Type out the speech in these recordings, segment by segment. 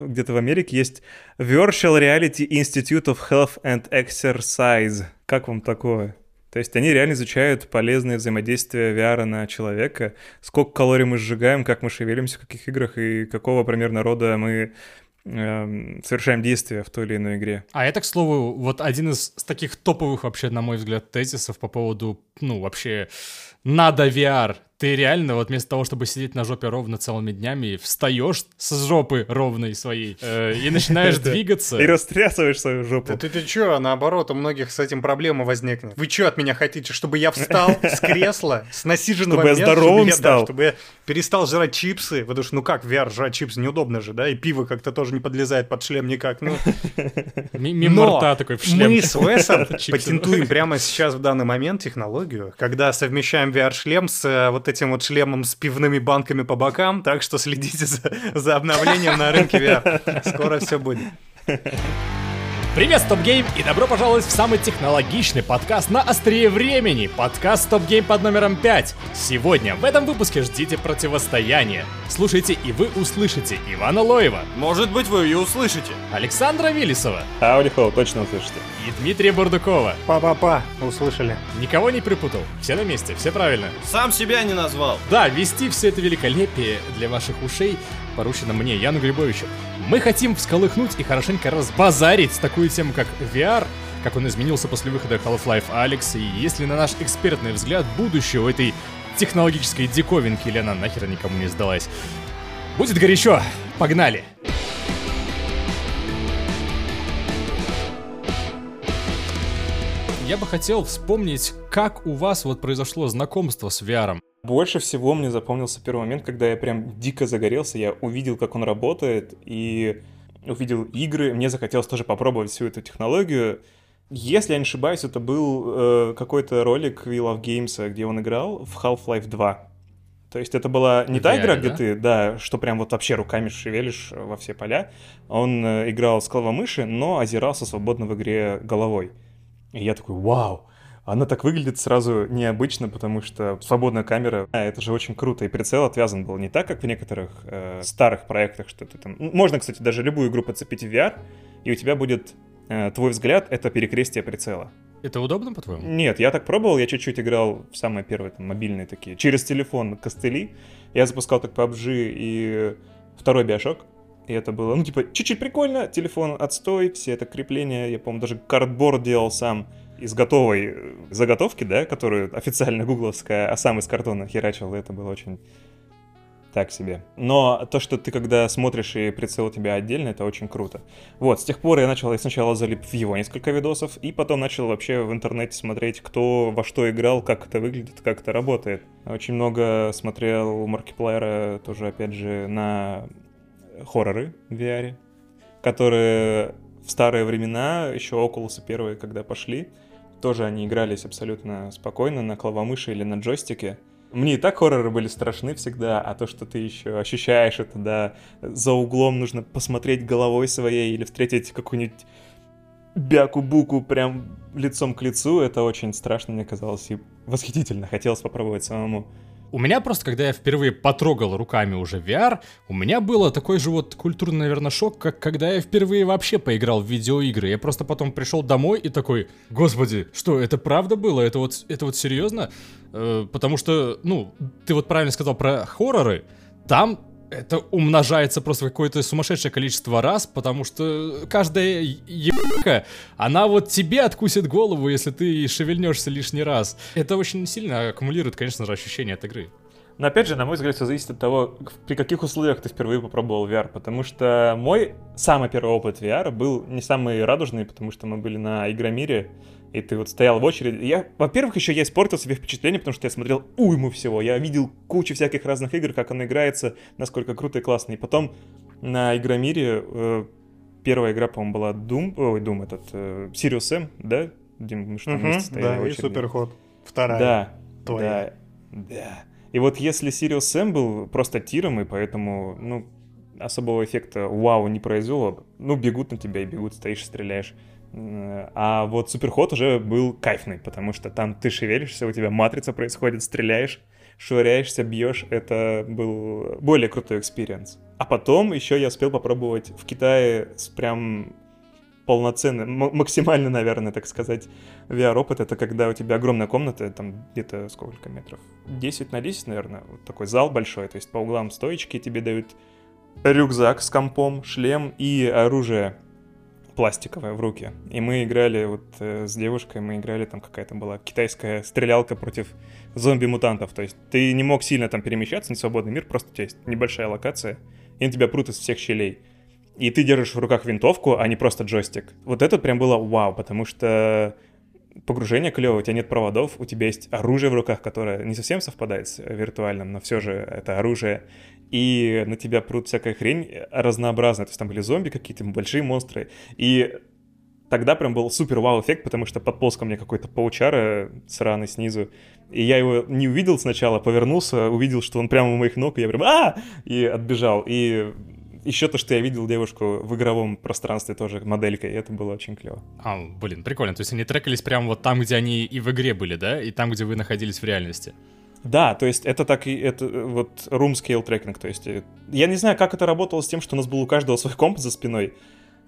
где-то в Америке есть Virtual Reality Institute of Health and Exercise. Как вам такое? То есть они реально изучают полезные взаимодействия VR на человека, сколько калорий мы сжигаем, как мы шевелимся, в каких играх и какого примерно рода мы э, совершаем действия в той или иной игре. А это, к слову, вот один из таких топовых вообще, на мой взгляд, тезисов по поводу, ну, вообще надо VR. Ты реально вот вместо того, чтобы сидеть на жопе ровно целыми днями, встаешь с жопы ровной своей э, и начинаешь двигаться. И растрясываешь свою жопу. Да ты, ты чё, наоборот, у многих с этим проблема возникнет. Вы чё от меня хотите, чтобы я встал с кресла, с насиженного Чтобы места, здоровым чтобы я, да, стал. чтобы я перестал жрать чипсы, потому что, ну как, VR жрать чипсы неудобно же, да, и пиво как-то тоже не подлезает под шлем никак, ну... Ми- Мимо рта такой в шлем. Мы с Уэсом патентуем прямо сейчас в данный момент технологию, когда совмещаем VR-шлем с э, вот этим вот шлемом с пивными банками по бокам, так что следите за, за обновлением на рынке VR. Скоро все будет. Привет, StopGame, и добро пожаловать в самый технологичный подкаст на острие времени. Подкаст StopGame под номером 5. Сегодня в этом выпуске ждите противостояние. Слушайте и вы услышите Ивана Лоева, Может быть, вы ее услышите. Александра Виллисова Ауди Хоу, точно услышите. и Дмитрия Бурдукова. Па-па-па, услышали. Никого не припутал, все на месте, все правильно. Сам себя не назвал. Да, вести все это великолепие для ваших ушей поручено мне, Яну Грибовичу. Мы хотим всколыхнуть и хорошенько разбазарить такую тему, как VR, как он изменился после выхода Half-Life Алекс, и если на наш экспертный взгляд будущее у этой технологической диковинки или она нахер никому не сдалась. Будет горячо, погнали! Я бы хотел вспомнить, как у вас вот произошло знакомство с VR. Больше всего мне запомнился первый момент, когда я прям дико загорелся, я увидел, как он работает, и увидел игры, мне захотелось тоже попробовать всю эту технологию. Если я не ошибаюсь, это был э, какой-то ролик Wheel of Games, где он играл в Half-Life 2. То есть это была не В та VR, игра, да? где ты, да, что прям вот вообще руками шевелишь во все поля. Он э, играл с клавомыши, но озирался свободно в игре головой. И я такой, вау, она так выглядит сразу необычно, потому что свободная камера, а, это же очень круто. И прицел отвязан был не так, как в некоторых э, старых проектах, что ты там... Можно, кстати, даже любую игру подцепить в VR, и у тебя будет э, твой взгляд — это перекрестие прицела. Это удобно, по-твоему? Нет, я так пробовал, я чуть-чуть играл в самые первые там мобильные такие, через телефон костыли. Я запускал так PUBG и второй Биошок. И это было, ну, типа, чуть-чуть прикольно, телефон отстой, все это крепление, я помню, даже картборд делал сам из готовой э, заготовки, да, которую официально гугловская, а сам из картона херачил, это было очень так себе. Но то, что ты когда смотришь и прицел у тебя отдельно, это очень круто. Вот, с тех пор я начал, я сначала залип в его несколько видосов, и потом начал вообще в интернете смотреть, кто во что играл, как это выглядит, как это работает. Очень много смотрел у Маркиплеера тоже, опять же, на хорроры в VR, которые в старые времена, еще Oculus первые, когда пошли, тоже они игрались абсолютно спокойно на клавомыши или на джойстике. Мне и так хорроры были страшны всегда, а то, что ты еще ощущаешь это, да, за углом нужно посмотреть головой своей или встретить какую-нибудь бяку-буку прям лицом к лицу, это очень страшно мне казалось и восхитительно. Хотелось попробовать самому. У меня просто, когда я впервые потрогал руками уже VR, у меня было такой же вот культурный, наверное, шок, как когда я впервые вообще поиграл в видеоигры. Я просто потом пришел домой и такой, господи, что, это правда было? Это вот, это вот серьезно? Э, потому что, ну, ты вот правильно сказал про хорроры, там это умножается просто какое-то сумасшедшее количество раз, потому что каждая ебака, она вот тебе откусит голову, если ты шевельнешься лишний раз. Это очень сильно аккумулирует, конечно же, ощущение от игры. Но опять же, на мой взгляд, все зависит от того, при каких условиях ты впервые попробовал VR, потому что мой самый первый опыт VR был не самый радужный, потому что мы были на Игромире, и ты вот стоял в очереди. Я, во-первых, еще я испортил себе впечатление, потому что я смотрел уйму всего. Я видел кучу всяких разных игр, как оно играется, насколько круто и классно. И потом на Игромире э, первая игра, по-моему, была Doom, ой, Doom этот, э, Sirius Sam, да? Дим, мы что Мгм, вместе стояли в да, и очереди. суперход. Вторая. Да, твоя. да, да. И вот если Serious Sam был просто тиром, и поэтому, ну, особого эффекта вау не произвело, ну, бегут на тебя и бегут, стоишь, стреляешь. А вот Superhot уже был кайфный, потому что там ты шевелишься, у тебя матрица происходит, стреляешь, швыряешься, бьешь. Это был более крутой experience. А потом еще я успел попробовать в Китае с прям полноценный, максимально, наверное, так сказать, VR-опыт. Это когда у тебя огромная комната, там где-то сколько метров? 10 на 10, наверное. Вот такой зал большой, то есть по углам стоечки тебе дают рюкзак с компом, шлем и оружие пластиковое в руки. И мы играли вот э, с девушкой, мы играли, там какая-то была китайская стрелялка против зомби-мутантов. То есть ты не мог сильно там перемещаться, не свободный мир, просто у тебя есть небольшая локация, и на тебя прут из всех щелей. И ты держишь в руках винтовку, а не просто джойстик. Вот это прям было вау, потому что погружение клево, у тебя нет проводов, у тебя есть оружие в руках, которое не совсем совпадает с виртуальным, но все же это оружие и на тебя прут всякая хрень разнообразная. То есть там были зомби какие-то, большие монстры. И тогда прям был супер вау-эффект, потому что подполз ко мне какой-то паучара сраный снизу. И я его не увидел сначала, повернулся, увидел, что он прямо у моих ног, и я прям а И отбежал. И еще то, что я видел девушку в игровом пространстве тоже моделькой, и это было очень клево. А, блин, прикольно. То есть они трекались прямо вот там, где они и в игре были, да? И там, где вы находились в реальности. Да, то есть это так и это вот room scale tracking, то есть э, я не знаю, как это работало с тем, что у нас был у каждого свой комп за спиной.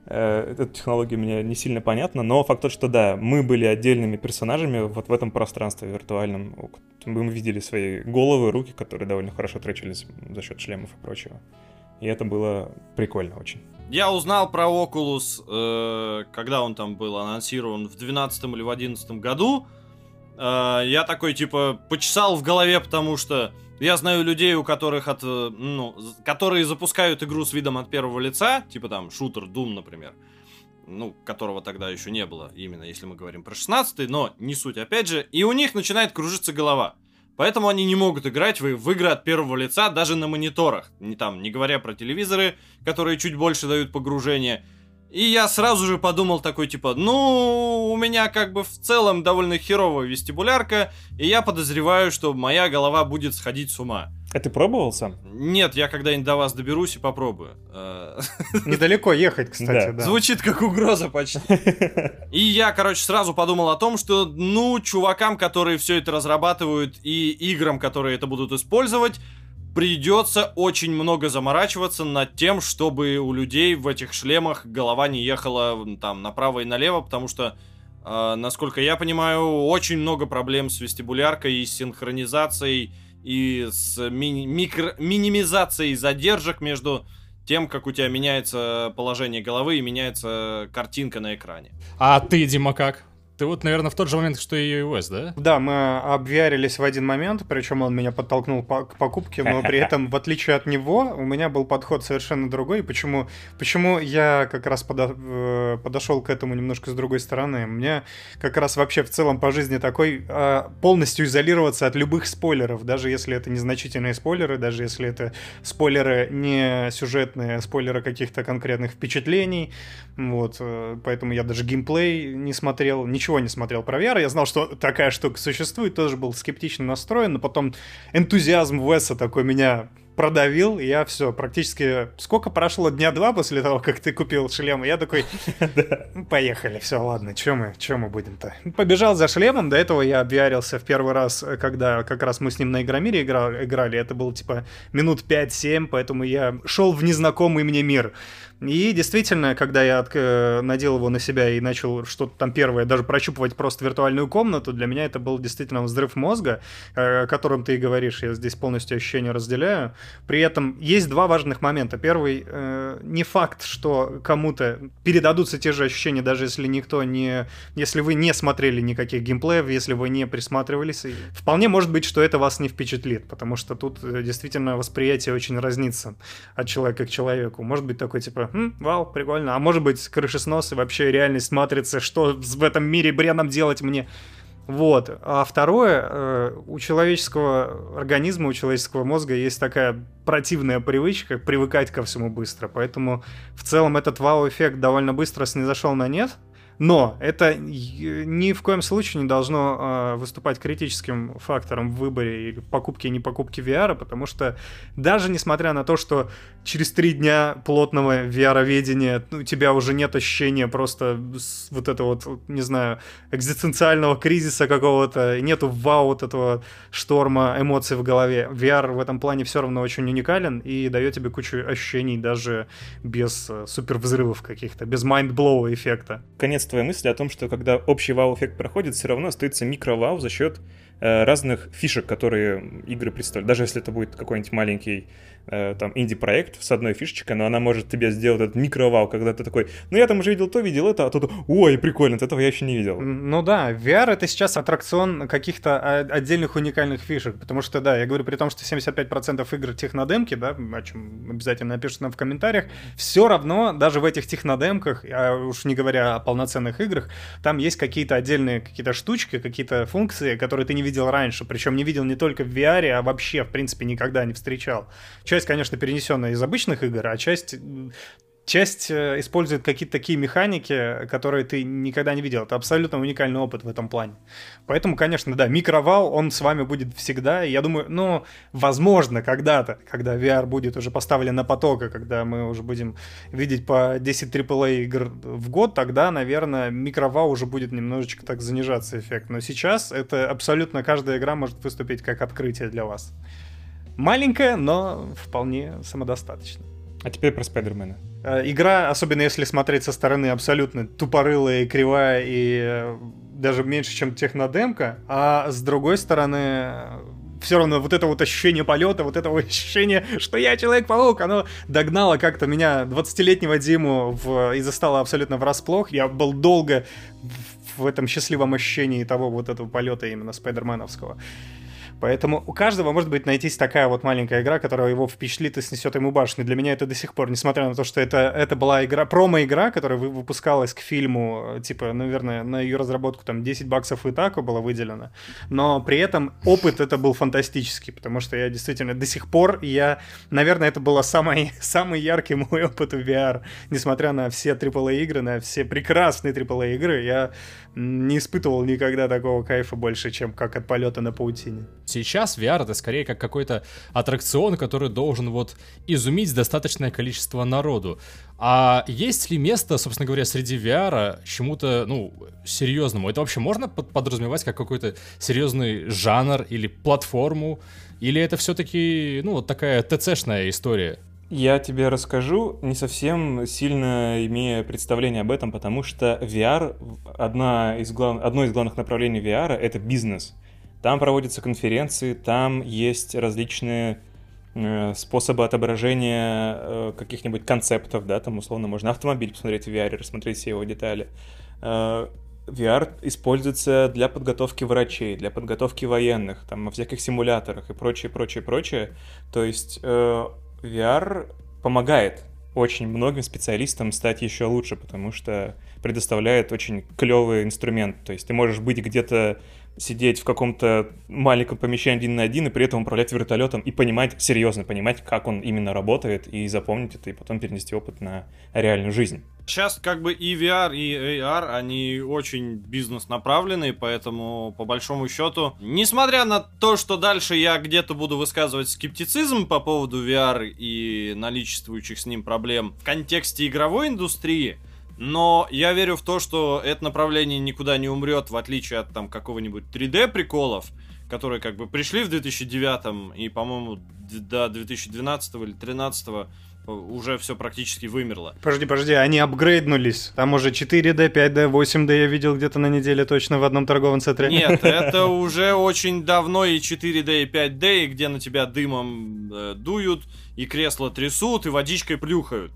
Э, эта технология мне не сильно понятна, но факт тот, что да, мы были отдельными персонажами вот в этом пространстве виртуальном. Мы видели свои головы, руки, которые довольно хорошо тречились за счет шлемов и прочего. И это было прикольно очень. Я узнал про Oculus, э, когда он там был анонсирован в 2012 или в 2011 году. Э, я такой, типа, почесал в голове, потому что я знаю людей, у которых от, э, ну, которые запускают игру с видом от первого лица, типа там шутер Doom, например, ну, которого тогда еще не было, именно если мы говорим про 16 но не суть, опять же, и у них начинает кружиться голова. Поэтому они не могут играть в, игры от первого лица даже на мониторах. Не там, не говоря про телевизоры, которые чуть больше дают погружение. И я сразу же подумал такой, типа, ну, у меня как бы в целом довольно херовая вестибулярка, и я подозреваю, что моя голова будет сходить с ума. А ты пробовал сам? Нет, я когда-нибудь до вас доберусь и попробую. Э, Недалеко ехать, кстати, да. Звучит как угроза почти. И я, короче, сразу подумал о том, что, ну, чувакам, которые все это разрабатывают, и играм, которые это будут использовать, придется очень много заморачиваться над тем, чтобы у людей в этих шлемах голова не ехала там направо и налево, потому что, э, насколько я понимаю, очень много проблем с вестибуляркой и с синхронизацией и с ми- микро- минимизацией задержек между тем, как у тебя меняется положение головы и меняется картинка на экране. А ты, Дима, как? Ты вот, наверное, в тот же момент, что и iOS, да? Да, мы обвярились в один момент, причем он меня подтолкнул по к покупке, но при этом, в отличие от него, у меня был подход совершенно другой. Почему, почему я как раз подо э, подошел к этому немножко с другой стороны? Мне как раз вообще в целом по жизни такой а, полностью изолироваться от любых спойлеров, даже если это незначительные спойлеры, даже если это спойлеры не сюжетные, а спойлеры каких-то конкретных впечатлений. Вот, э, поэтому я даже геймплей не смотрел, ничего ничего не смотрел про VR. Я знал, что такая штука существует, тоже был скептично настроен, но потом энтузиазм Веса такой меня продавил, и я все, практически... Сколько прошло? Дня два после того, как ты купил шлем, и я такой, «Ну, поехали, все, ладно, что мы, чё мы будем-то? Побежал за шлемом, до этого я обвиарился в первый раз, когда как раз мы с ним на Игромире играли, это было типа минут 5-7, поэтому я шел в незнакомый мне мир. И действительно, когда я э, надел его на себя и начал что-то там первое, даже прощупывать просто виртуальную комнату, для меня это был действительно взрыв мозга, э, о котором ты и говоришь, я здесь полностью ощущение разделяю. При этом есть два важных момента. Первый, э, не факт, что кому-то передадутся те же ощущения, даже если никто не... Если вы не смотрели никаких геймплеев, если вы не присматривались. Вполне может быть, что это вас не впечатлит, потому что тут действительно восприятие очень разнится от человека к человеку. Может быть такой типа, Хм, вау, прикольно. А может быть, крышеснос и вообще реальность матрицы, что в этом мире бреном делать мне? Вот. А второе, э, у человеческого организма, у человеческого мозга есть такая противная привычка привыкать ко всему быстро. Поэтому в целом этот вау-эффект довольно быстро снизошел на нет. Но это ни в коем случае не должно э, выступать критическим фактором в выборе или покупки и не покупки VR, потому что даже несмотря на то, что через три дня плотного VR-ведения у тебя уже нет ощущения просто вот этого вот, не знаю, экзистенциального кризиса какого-то, нету вау вот этого шторма эмоций в голове. VR в этом плане все равно очень уникален и дает тебе кучу ощущений даже без э, супер взрывов каких-то, без mindblow эффекта. Конец твоей мысли о том, что когда общий вау-эффект проходит, все равно остается микро-вау за счет э, разных фишек, которые игры представляют. Даже если это будет какой-нибудь маленький Э, там инди-проект с одной фишечкой, но она может тебе сделать этот микро-вау, когда ты такой, ну я там уже видел то, видел это, а тут, ой, прикольно, этого я еще не видел. Ну да, VR это сейчас аттракцион каких-то отдельных уникальных фишек, потому что, да, я говорю, при том, что 75% игр технодемки, да, о чем обязательно напишите нам в комментариях, все равно, даже в этих технодемках, а уж не говоря о полноценных играх, там есть какие-то отдельные какие-то штучки, какие-то функции, которые ты не видел раньше, причем не видел не только в VR, а вообще, в принципе, никогда не встречал. Часть, конечно, перенесенная из обычных игр, а часть часть э, использует какие-то такие механики, которые ты никогда не видел. Это абсолютно уникальный опыт в этом плане. Поэтому, конечно, да, микровал, он с вами будет всегда. Я думаю, ну, возможно, когда-то, когда VR будет уже поставлен на поток, и когда мы уже будем видеть по 10 AAA игр в год, тогда, наверное, микровал уже будет немножечко так занижаться эффект. Но сейчас это абсолютно каждая игра может выступить как открытие для вас. Маленькая, но вполне самодостаточная. А теперь про Спайдермена. Э, игра, особенно если смотреть со стороны, абсолютно тупорылая и кривая, и э, даже меньше, чем технодемка, а с другой стороны, все равно вот это вот ощущение полета, вот это вот ощущение, что я Человек-паук, оно догнало как-то меня, 20-летнего Диму, в, и застало абсолютно врасплох. Я был долго в этом счастливом ощущении того вот этого полета именно спайдерменовского. Поэтому у каждого может быть найтись такая вот маленькая игра, которая его впечатлит и снесет ему башню. Для меня это до сих пор, несмотря на то, что это, это была игра, промо-игра, которая выпускалась к фильму, типа, наверное, на ее разработку там 10 баксов и так было выделено. Но при этом опыт это был фантастический, потому что я действительно до сих пор, я, наверное, это был самый, самый яркий мой опыт в VR. Несмотря на все AAA игры, на все прекрасные AAA игры, я не испытывал никогда такого кайфа больше, чем как от полета на паутине. Сейчас VR это скорее как какой-то аттракцион, который должен вот изумить достаточное количество народу. А есть ли место, собственно говоря, среди VR чему-то, ну, серьезному? Это вообще можно подразумевать как какой-то серьезный жанр или платформу? Или это все-таки, ну, вот такая ТЦ-шная история? Я тебе расскажу, не совсем сильно имея представление об этом, потому что VR, одна из глав... одно из главных направлений VR — это бизнес. Там проводятся конференции, там есть различные э, способы отображения э, каких-нибудь концептов, да, там условно можно автомобиль посмотреть в VR, рассмотреть все его детали. Э, VR используется для подготовки врачей, для подготовки военных, там, во всяких симуляторах и прочее, прочее, прочее. То есть VR помогает очень многим специалистам стать еще лучше, потому что предоставляет очень клевый инструмент. То есть ты можешь быть где-то сидеть в каком-то маленьком помещении один на один и при этом управлять вертолетом и понимать, серьезно понимать, как он именно работает, и запомнить это, и потом перенести опыт на реальную жизнь. Сейчас как бы и VR, и AR, они очень бизнес-направленные, поэтому по большому счету, несмотря на то, что дальше я где-то буду высказывать скептицизм по поводу VR и наличествующих с ним проблем в контексте игровой индустрии, но я верю в то, что это направление никуда не умрет, в отличие от там какого-нибудь 3D приколов, которые как бы пришли в 2009 и, по-моему, до 2012 или 2013 уже все практически вымерло. Подожди, подожди, они апгрейднулись. Там уже 4D, 5D, 8D я видел где-то на неделе точно в одном торговом центре. Нет, это уже очень давно и 4D, и 5D, и где на тебя дымом э, дуют, и кресла трясут, и водичкой плюхают.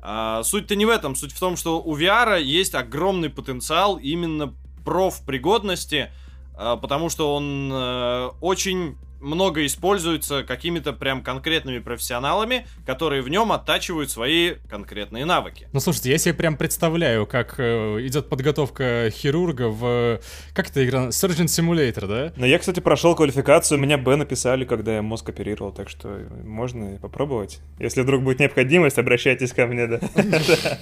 А, суть-то не в этом. Суть в том, что у VR есть огромный потенциал именно профпригодности, а, потому что он а, очень много используется какими-то прям конкретными профессионалами, которые в нем оттачивают свои конкретные навыки. Ну, слушайте, я себе прям представляю, как э, идет подготовка хирурга в... Как это игра? Surgeon Simulator, да? Ну, я, кстати, прошел квалификацию, меня Б написали, когда я мозг оперировал, так что можно попробовать. Если вдруг будет необходимость, обращайтесь ко мне, да.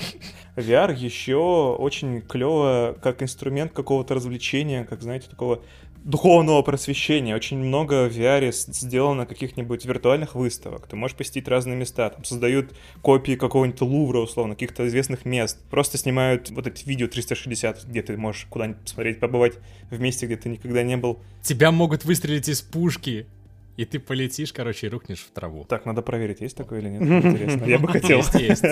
VR еще очень клево как инструмент какого-то развлечения, как, знаете, такого духовного просвещения. Очень много в VR сделано каких-нибудь виртуальных выставок. Ты можешь посетить разные места. Там создают копии какого-нибудь Лувра, условно, каких-то известных мест. Просто снимают вот эти видео 360, где ты можешь куда-нибудь посмотреть, побывать в месте, где ты никогда не был. Тебя могут выстрелить из пушки. И ты полетишь, короче, и рухнешь в траву. Так, надо проверить, есть такое или нет. Интересно. Я бы хотел. Есть, есть.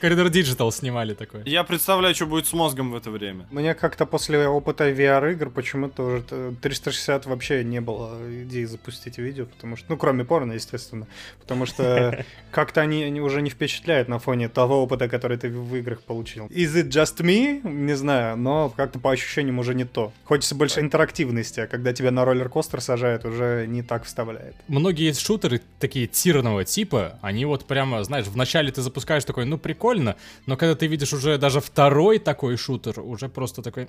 Коридор Digital снимали такое. Я представляю, что будет с мозгом в это время. Мне как-то после опыта VR-игр почему-то уже 360 вообще не было идеи запустить видео, потому что, ну, кроме порно, естественно, потому что как-то они, они уже не впечатляют на фоне того опыта, который ты в играх получил. Is it just me? Не знаю, но как-то по ощущениям уже не то. Хочется больше интерактивности, а когда тебя на роллер-костер сажают, уже не так вставляет. Многие шутеры такие тирного типа, они вот прямо, знаешь, вначале ты запускаешь такой, ну прикольно, но когда ты видишь уже даже второй такой шутер, уже просто такой...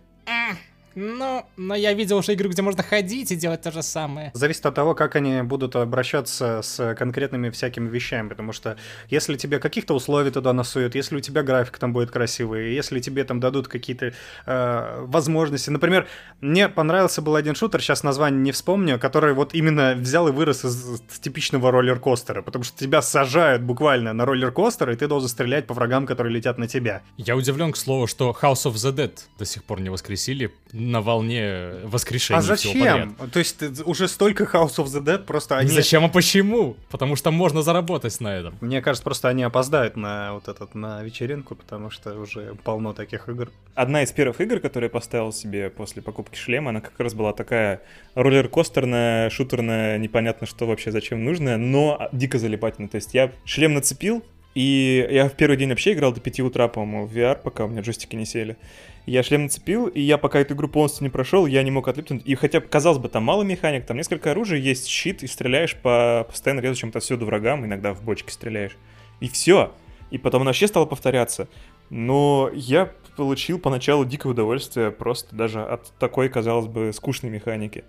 «М, Ну, но я видел уже игру, где можно ходить и делать то же самое. Зависит от того, как они будут обращаться с конкретными всякими вещами, потому что если тебе каких-то условий туда насуют, если у тебя график там будет красивый, если тебе там дадут какие-то э, возможности. Например, мне понравился был один шутер, сейчас название не вспомню, который вот именно взял и вырос из, из типичного роллер-костера, потому что тебя сажают буквально на роллер-костер, и ты должен стрелять по врагам, которые летят на тебя. Я удивлен, к слову, что House of the Dead до сих пор не воскресили на волне воскрешения А всего подряд. зачем? То есть ты- уже столько House of the Dead, просто они... Зачем, а почему? Потому что можно заработать на этом. Мне кажется, просто они опоздают на вот этот, на вечеринку, потому что уже полно таких игр. Одна из первых игр, которую я поставил себе после покупки шлема, она как раз была такая роллер-костерная, шутерная, непонятно что вообще зачем нужная, но дико залипательная. То есть я шлем нацепил, и я в первый день вообще играл до 5 утра, по-моему, в VR, пока у меня джойстики не сели. Я шлем нацепил, и я пока эту игру полностью не прошел, я не мог отлипнуть. И хотя, казалось бы, там мало механик, там несколько оружий, есть щит, и стреляешь по постоянно резучим отовсюду врагам, иногда в бочке стреляешь. И все. И потом оно вообще стало повторяться. Но я получил поначалу дикое удовольствие просто даже от такой, казалось бы, скучной механики.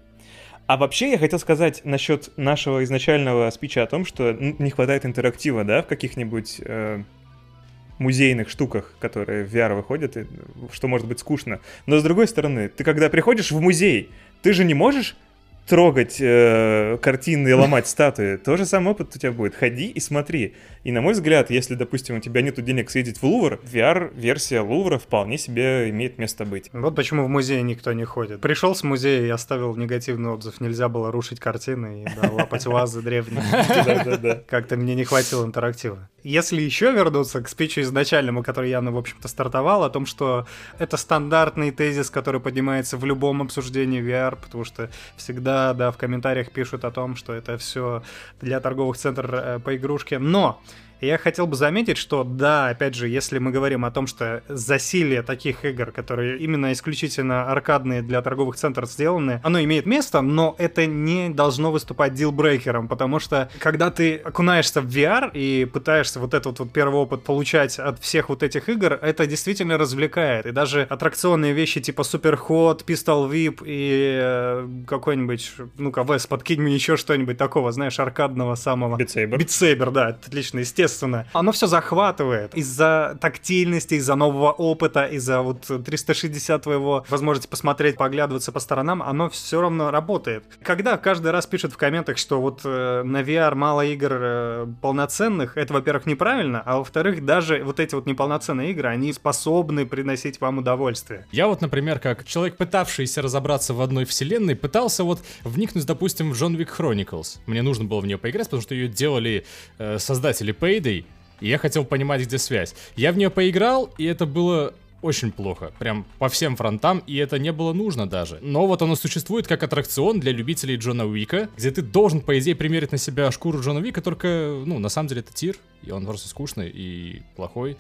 А вообще я хотел сказать насчет нашего изначального спича о том, что не хватает интерактива, да, в каких-нибудь э, музейных штуках, которые в VR выходят, и, что может быть скучно. Но с другой стороны, ты когда приходишь в музей, ты же не можешь трогать э, картины и ломать статуи. То же самый опыт у тебя будет. Ходи и смотри. И на мой взгляд, если, допустим, у тебя нет денег съездить в Лувр, VR-версия Лувра вполне себе имеет место быть. Вот почему в музей никто не ходит. Пришел с музея и оставил негативный отзыв. Нельзя было рушить картины и да, лапать вазы древние. Как-то мне не хватило интерактива. Если еще вернуться к спичу изначальному, который явно, в общем-то, стартовал, о том, что это стандартный тезис, который поднимается в любом обсуждении VR, потому что всегда, да, в комментариях пишут о том, что это все для торговых центров э, по игрушке. Но я хотел бы заметить, что да, опять же, если мы говорим о том, что засилие таких игр, которые именно исключительно аркадные для торговых центров сделаны, оно имеет место, но это не должно выступать дилбрейкером, потому что когда ты окунаешься в VR и пытаешься вот этот вот первый опыт получать от всех вот этих игр, это действительно развлекает. И даже аттракционные вещи типа Суперход, Pistol Whip и э, какой-нибудь, ну-ка, Вес, подкинь мне еще что-нибудь такого, знаешь, аркадного самого. Saber. Битсейбер, да, отлично, естественно. Оно все захватывает из-за тактильности, из-за нового опыта, из-за вот 360 твоего возможности посмотреть, поглядываться по сторонам, оно все равно работает. Когда каждый раз пишут в комментах, что вот э, на VR мало игр э, полноценных, это, во-первых, неправильно, а во-вторых, даже вот эти вот неполноценные игры, они способны приносить вам удовольствие. Я вот, например, как человек, пытавшийся разобраться в одной вселенной, пытался вот вникнуть, допустим, в John Wick Chronicles. Мне нужно было в нее поиграть, потому что ее делали э, создатели Payday, и я хотел понимать, где связь. Я в нее поиграл, и это было очень плохо, прям по всем фронтам, и это не было нужно даже. Но вот оно существует как аттракцион для любителей Джона Уика, где ты должен, по идее, примерить на себя шкуру Джона Уика, только, ну, на самом деле это тир, и он просто скучный и плохой.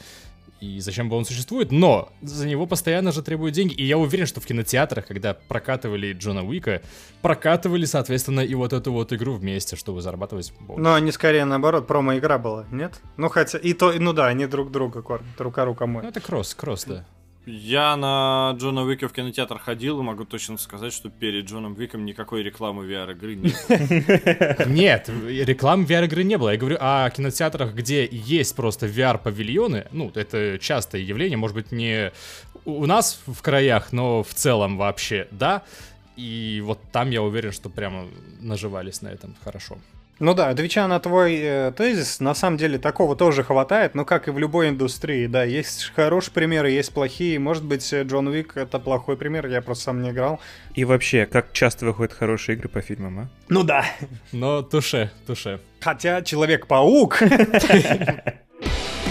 И зачем бы он существует? Но за него постоянно же требуют деньги. И я уверен, что в кинотеатрах, когда прокатывали Джона Уика, прокатывали, соответственно, и вот эту вот игру вместе, чтобы зарабатывать больше. Но они скорее наоборот, промо-игра была, нет? Ну хотя, и то, и- ну да, они друг друга кормят, рука рука Ну, это кросс, кросс, да. Я на Джона Уика в кинотеатр ходил и могу точно сказать, что перед Джоном Уиком никакой рекламы VR-игры нет. Нет, рекламы VR-игры не было. Я говорю о кинотеатрах, где есть просто VR-павильоны. Ну, это частое явление, может быть, не у нас в краях, но в целом вообще, да. И вот там я уверен, что прямо наживались на этом хорошо. Ну да, отвечая на твой э, тезис, на самом деле такого тоже хватает, но как и в любой индустрии, да, есть хорошие примеры, есть плохие. Может быть, э, Джон Уик это плохой пример, я просто сам не играл. И вообще, как часто выходят хорошие игры по фильмам, а? Ну да. Но туше, туше. Хотя Человек-паук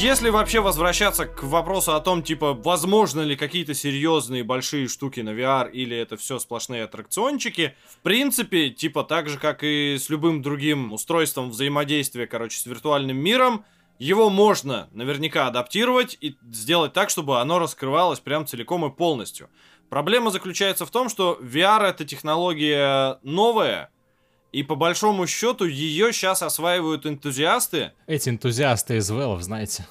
Если вообще возвращаться к вопросу о том, типа, возможно ли какие-то серьезные большие штуки на VR, или это все сплошные аттракциончики, в принципе, типа, так же, как и с любым другим устройством взаимодействия, короче, с виртуальным миром, его можно наверняка адаптировать и сделать так, чтобы оно раскрывалось прям целиком и полностью. Проблема заключается в том, что VR это технология новая, и по большому счету ее сейчас осваивают энтузиасты. Эти энтузиасты из Valve, знаете.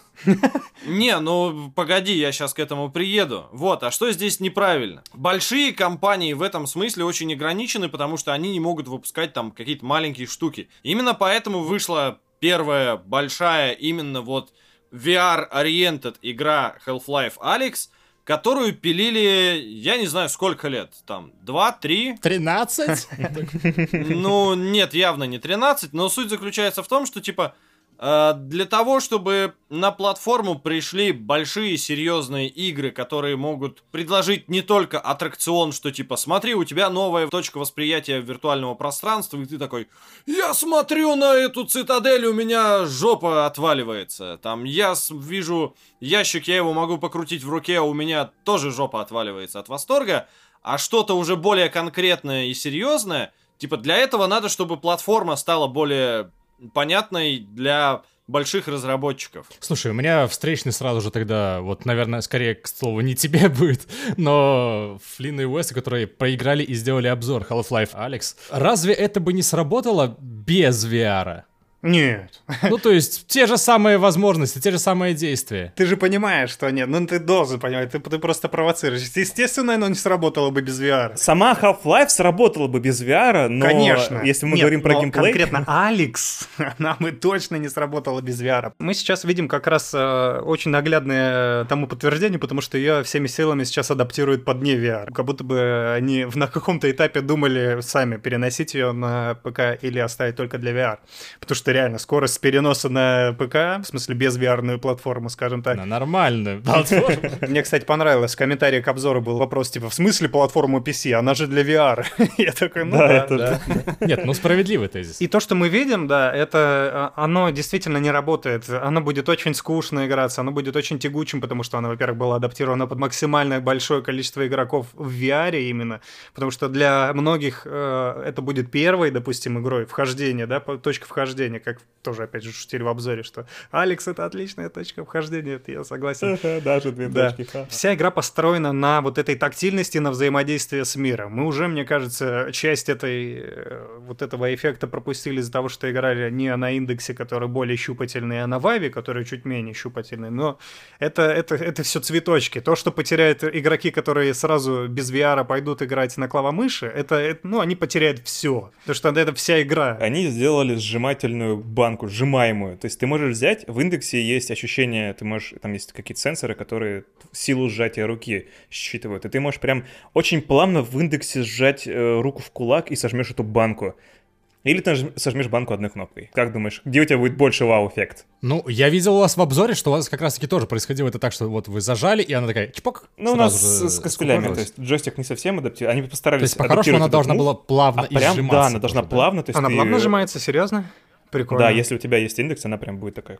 Не, ну погоди, я сейчас к этому приеду. Вот, а что здесь неправильно? Большие компании в этом смысле очень ограничены, потому что они не могут выпускать там какие-то маленькие штуки. Именно поэтому вышла первая большая именно вот VR-oriented игра Half-Life Alyx, которую пилили, я не знаю, сколько лет, там, 2-3? 13? Ну, нет, явно не 13, но суть заключается в том, что, типа, для того, чтобы на платформу пришли большие серьезные игры, которые могут предложить не только аттракцион, что типа смотри, у тебя новая точка восприятия виртуального пространства, и ты такой, я смотрю на эту цитадель, у меня жопа отваливается. Там я вижу ящик, я его могу покрутить в руке, у меня тоже жопа отваливается от восторга. А что-то уже более конкретное и серьезное, типа для этого надо, чтобы платформа стала более понятной для больших разработчиков. Слушай, у меня встречный сразу же тогда, вот, наверное, скорее, к слову, не тебе будет, но Флинн и Уэс, которые проиграли и сделали обзор Half-Life Алекс. Разве это бы не сработало без VR? Нет. Ну, то есть, те же самые возможности, те же самые действия. Ты же понимаешь, что нет. Ну, ты должен понимать, ты, ты просто провоцируешь. Естественно, оно не сработало бы без VR. Сама Half-Life сработала бы без VR, но Конечно. если мы Нет, говорим про но геймплей... конкретно Алекс, она бы точно не сработала без VR. Мы сейчас видим как раз э, очень наглядное тому подтверждение, потому что ее всеми силами сейчас адаптируют под не VR. Как будто бы они на каком-то этапе думали сами переносить ее на ПК или оставить только для VR. Потому что реально скорость переноса на ПК, в смысле без VR-ную платформу, скажем так, На нормальную платформу. мне, кстати, понравилось. В комментариях к обзору был вопрос, типа, в смысле платформу PC? Она же для VR. Я такой, ну Да. Нет, ну справедливый тезис. И то, что мы видим, да, это а, оно действительно не работает. Оно будет очень скучно играться, оно будет очень тягучим, потому что оно, во-первых, было адаптировано под максимально большое количество игроков в VR именно, потому что для многих э, это будет первой, допустим, игрой вхождения, да, точка вхождения, как тоже, опять же, шутили в обзоре, что Алекс — это отличная точка вхождения, это я согласен. Даже две Да. точки. Вся игра построена на вот этой тактильности, на взаимодействии с миром. Мы уже, мне кажется, часть этой, э, вот этого эффекта пропустили из-за того, что играли не на индексе, который более щупательный, а на Ваве, который чуть менее щупательный. Но это, это, это все цветочки. То, что потеряют игроки, которые сразу без VR пойдут играть на клавомыши, это, это, ну, они потеряют все. Потому что это вся игра. Они сделали сжимательную банку, сжимаемую. То есть ты можешь взять, в индексе есть ощущение, ты можешь, там есть какие-то сенсоры, которые силу сжатия руки считывают. И ты можешь прям очень плавно в индексе сжать э, руку в кулак и сожмешь эту банку. Или ты сожмешь банку одной кнопкой. Как думаешь, где у тебя будет больше вау-эффект? Ну, я видел у вас в обзоре, что у вас как раз-таки тоже происходило это так, что вот вы зажали, и она такая чпок. Ну, у нас с, костылями, то есть джойстик не совсем адаптирован. Они постарались То есть, по-хорошему, она должна была плавно А и прям, сжиматься. да, она должна тоже, да? плавно, то есть Она ты- плавно сжимается, серьезно? Прикольно. Да, если у тебя есть индекс, она прям будет такая...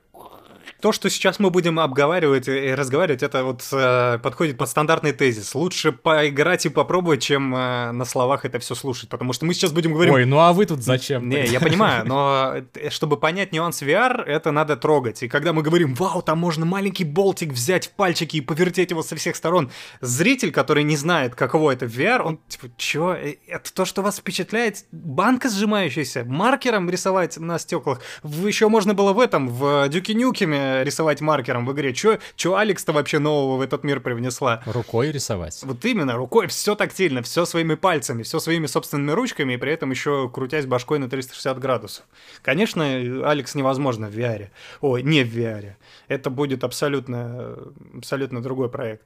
То, что сейчас мы будем обговаривать и разговаривать, это вот э, подходит под стандартный тезис. Лучше поиграть и попробовать, чем э, на словах это все слушать, потому что мы сейчас будем говорить... Ой, ну а вы тут зачем? Не, я понимаю, но э, чтобы понять нюанс VR, это надо трогать. И когда мы говорим, вау, там можно маленький болтик взять в пальчики и повертеть его со всех сторон, зритель, который не знает, каково это VR, он типа, чё, э, это то, что вас впечатляет? Банка сжимающаяся, маркером рисовать на стеклах. Еще можно было в этом, в Дюки Нюкеме рисовать маркером в игре. Чё, чё Алекс-то вообще нового в этот мир привнесла? Рукой рисовать. Вот именно, рукой, все тактильно, все своими пальцами, все своими собственными ручками, и при этом еще крутясь башкой на 360 градусов. Конечно, Алекс невозможно в VR. Ой, не в VR. Это будет абсолютно, абсолютно другой проект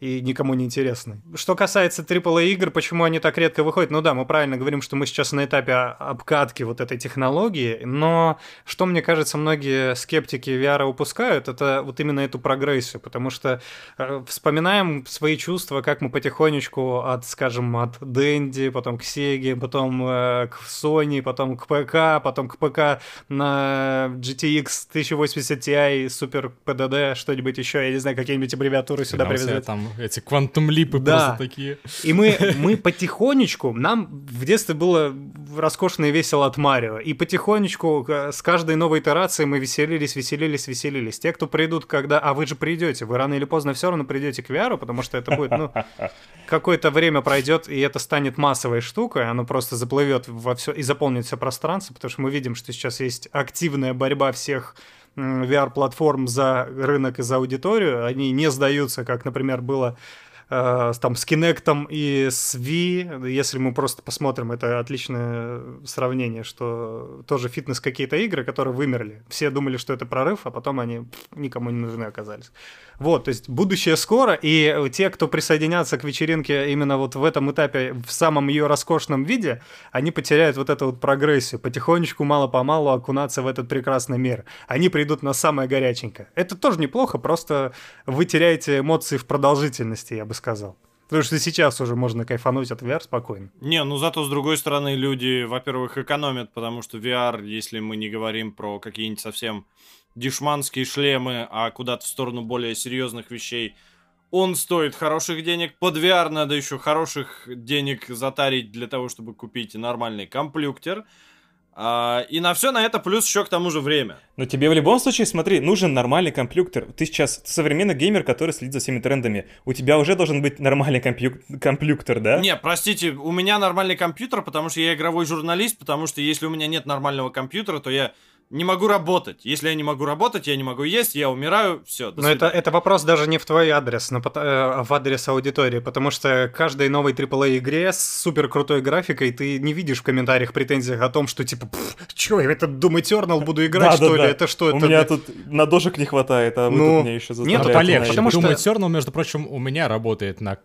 и никому не интересны. Что касается AAA игр, почему они так редко выходят? Ну да, мы правильно говорим, что мы сейчас на этапе обкатки вот этой технологии, но что, мне кажется, многие скептики VR упускают, это вот именно эту прогрессию, потому что э, вспоминаем свои чувства, как мы потихонечку от, скажем, от Dendy, потом к Sega, потом э, к Sony, потом к ПК, потом к ПК на GTX 1080 Ti, Super PDD, что-нибудь еще, я не знаю, какие-нибудь аббревиатуры сюда привязать. Там эти квантум-липы Да. просто такие. И мы, мы потихонечку, нам в детстве было роскошно и весело от Марио, и потихонечку э, с каждой новой итерацией мы веселились, веселились, веселились. Те, кто придут, когда... А вы же придете, вы рано или поздно все равно придете к VR, потому что это будет, ну, какое-то время пройдет, и это станет массовой штукой, оно просто заплывет во все и заполнит все пространство, потому что мы видим, что сейчас есть активная борьба всех VR-платформ за рынок и за аудиторию. Они не сдаются, как, например, было э, там, с Kinect и с Wii. Если мы просто посмотрим, это отличное сравнение, что тоже фитнес какие-то игры, которые вымерли. Все думали, что это прорыв, а потом они никому не нужны оказались. Вот, то есть будущее скоро, и те, кто присоединятся к вечеринке именно вот в этом этапе, в самом ее роскошном виде, они потеряют вот эту вот прогрессию, потихонечку, мало-помалу окунаться в этот прекрасный мир. Они придут на самое горяченькое. Это тоже неплохо, просто вы теряете эмоции в продолжительности, я бы сказал. Потому что сейчас уже можно кайфануть от VR спокойно. Не, ну зато с другой стороны люди, во-первых, экономят, потому что VR, если мы не говорим про какие-нибудь совсем дешманские шлемы, а куда-то в сторону более серьезных вещей, он стоит хороших денег. Под VR надо еще хороших денег затарить для того, чтобы купить нормальный комплюктер. А, и на все на это плюс еще к тому же время. Но тебе в любом случае, смотри, нужен нормальный компьютер. Ты сейчас ты современный геймер, который следит за всеми трендами. У тебя уже должен быть нормальный компью- компьютер, да? Не, простите, у меня нормальный компьютер, потому что я игровой журналист, потому что если у меня нет нормального компьютера, то я не могу работать. Если я не могу работать, я не могу есть, я умираю, все. Но это, это вопрос даже не в твой адрес, но э, а в адрес аудитории, потому что каждой новой AAA игре с супер крутой графикой ты не видишь в комментариях претензиях о том, что типа, что, я этот Doom Eternal буду играть, что ли? Это что? У это меня тут на дожек не хватает, а вы Ну, тут мне еще нет, заставляете тут Олег, потому что- Doom Eternal, между прочим, у меня работает на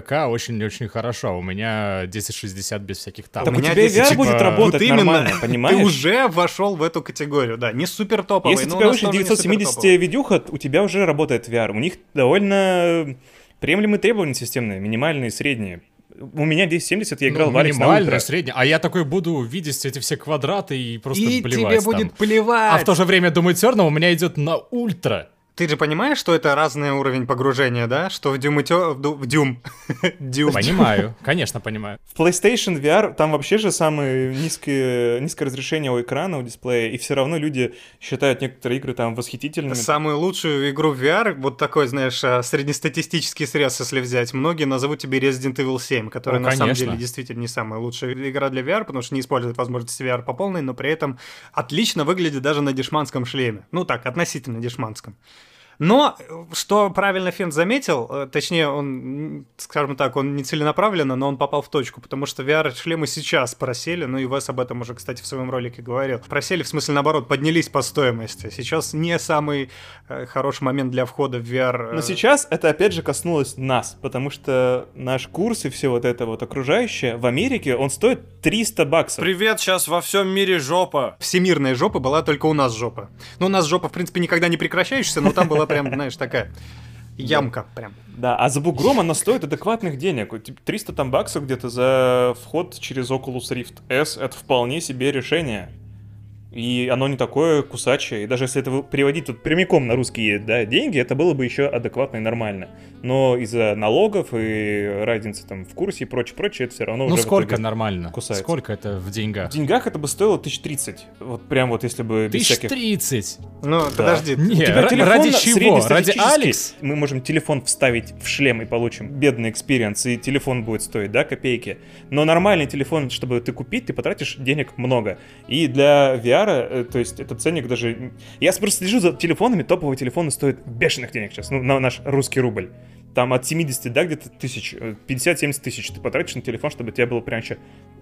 ПК очень-очень хорошо. У меня 1060 без всяких там. Так У у меня тебя VR типа, будет работать вот именно, нормально, понимаешь? Ты уже вошел в эту категорию, да, не супер топовый. Если у но тебя у нас выше тоже не 970 супертоповый. видюха, у тебя уже работает VR. У них довольно приемлемые требования системные, минимальные, средние. У меня 1070, я играл ну, в Алекс на минимально, ультра. средний. А я такой буду видеть эти все квадраты и просто И плевать тебе там. будет плевать. А в то же время Doom Eternal у меня идет на ультра. Ты же понимаешь, что это разный уровень погружения, да? Что в Doom... Eternal- в Doom... Doom. Понимаю, конечно, понимаю. В PlayStation VR там вообще же самое низкое, низкое разрешение у экрана, у дисплея, и все равно люди считают некоторые игры там восхитительными. Самую лучшую игру в VR, вот такой, знаешь, а, среднестатистический срез, если взять, многие назовут тебе Resident Evil 7, которая О, на самом деле действительно не самая лучшая игра для VR, потому что не использует возможности VR по полной, но при этом отлично выглядит даже на дешманском шлеме. Ну так, относительно дешманском. Но, э, что правильно Фент заметил, э, точнее, он, скажем так, он не целенаправленно, но он попал в точку, потому что VR-шлемы сейчас просели, ну и Вес об этом уже, кстати, в своем ролике говорил. Просели, в смысле, наоборот, поднялись по стоимости. Сейчас не самый э, хороший момент для входа в VR. э, Но сейчас это опять же коснулось нас, потому что наш курс и все вот это вот окружающее в Америке, он стоит 300 баксов. Привет, сейчас во всем мире жопа. Всемирная жопа была только у нас жопа. Ну, у нас жопа, в принципе, никогда не прекращающаяся, но там была прям, знаешь, такая ямка прям. Да, а за бугром она стоит адекватных денег. Вот, типа, 300 там баксов где-то за вход через Oculus Rift S, это вполне себе решение. И оно не такое кусачее. И даже если это переводить тут прямиком на русские да, деньги, это было бы еще адекватно и нормально. Но из-за налогов и разницы там в курсе и прочее, прочее, это все равно Ну уже сколько нормально? кусается. Сколько это в деньгах? В деньгах это бы стоило 1030. Вот прям вот если бы без Тысяч всяких... тридцать. Ну, подожди. Не, У тебя ра- телефон ради чего? Ради. Alyx? Мы можем телефон вставить в шлем и получим бедный experience, и телефон будет стоить, да, копейки. Но нормальный телефон, чтобы ты купить, ты потратишь денег много. И для VR, э, то есть этот ценник даже... Я просто слежу за телефонами, топовые телефоны стоят бешеных денег сейчас, ну, на наш русский рубль. Там от 70, да, где-то тысяч, э, 50-70 тысяч ты потратишь на телефон, чтобы у тебя было прям еще...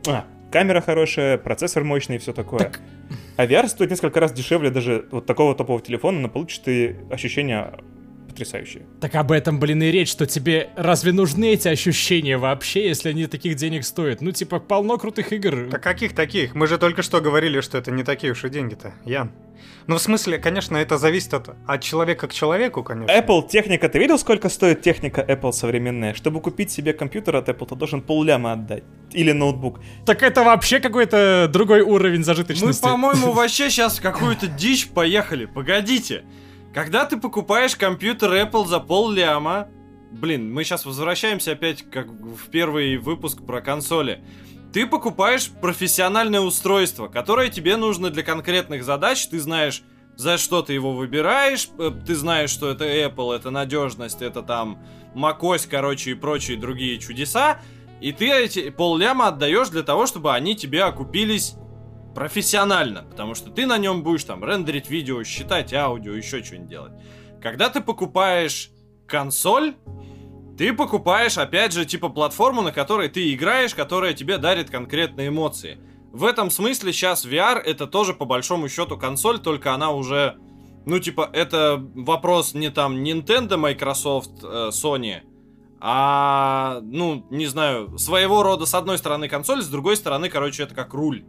А, камера хорошая, процессор мощный и все такое. Так- А VR стоит несколько раз дешевле даже вот такого топового телефона, но получишь ты ощущения потрясающие. Так об этом, блин, и речь, что тебе разве нужны эти ощущения вообще, если они таких денег стоят? Ну, типа, полно крутых игр. Да каких таких? Мы же только что говорили, что это не такие уж и деньги-то, Ян. Ну, в смысле, конечно, это зависит от, от человека к человеку, конечно. Apple техника, ты видел, сколько стоит техника Apple современная? Чтобы купить себе компьютер от Apple, ты должен полляма отдать. Или ноутбук. Так это вообще какой-то другой уровень Мы, зажиточности. по-моему, вообще сейчас в какую-то дичь поехали. Погодите. Когда ты покупаешь компьютер Apple за пол ляма... Блин, мы сейчас возвращаемся опять как в первый выпуск про консоли. Ты покупаешь профессиональное устройство, которое тебе нужно для конкретных задач. Ты знаешь, за что ты его выбираешь. э, Ты знаешь, что это Apple, это надежность, это там macOS, короче, и прочие другие чудеса. И ты эти полляма отдаешь для того, чтобы они тебе окупились профессионально, потому что ты на нем будешь там рендерить видео, считать аудио, еще что-нибудь делать. Когда ты покупаешь консоль, ты покупаешь, опять же, типа платформу, на которой ты играешь, которая тебе дарит конкретные эмоции. В этом смысле сейчас VR это тоже по большому счету консоль, только она уже, ну типа, это вопрос не там Nintendo, Microsoft, э, Sony, а, ну, не знаю, своего рода с одной стороны консоль, с другой стороны, короче, это как руль.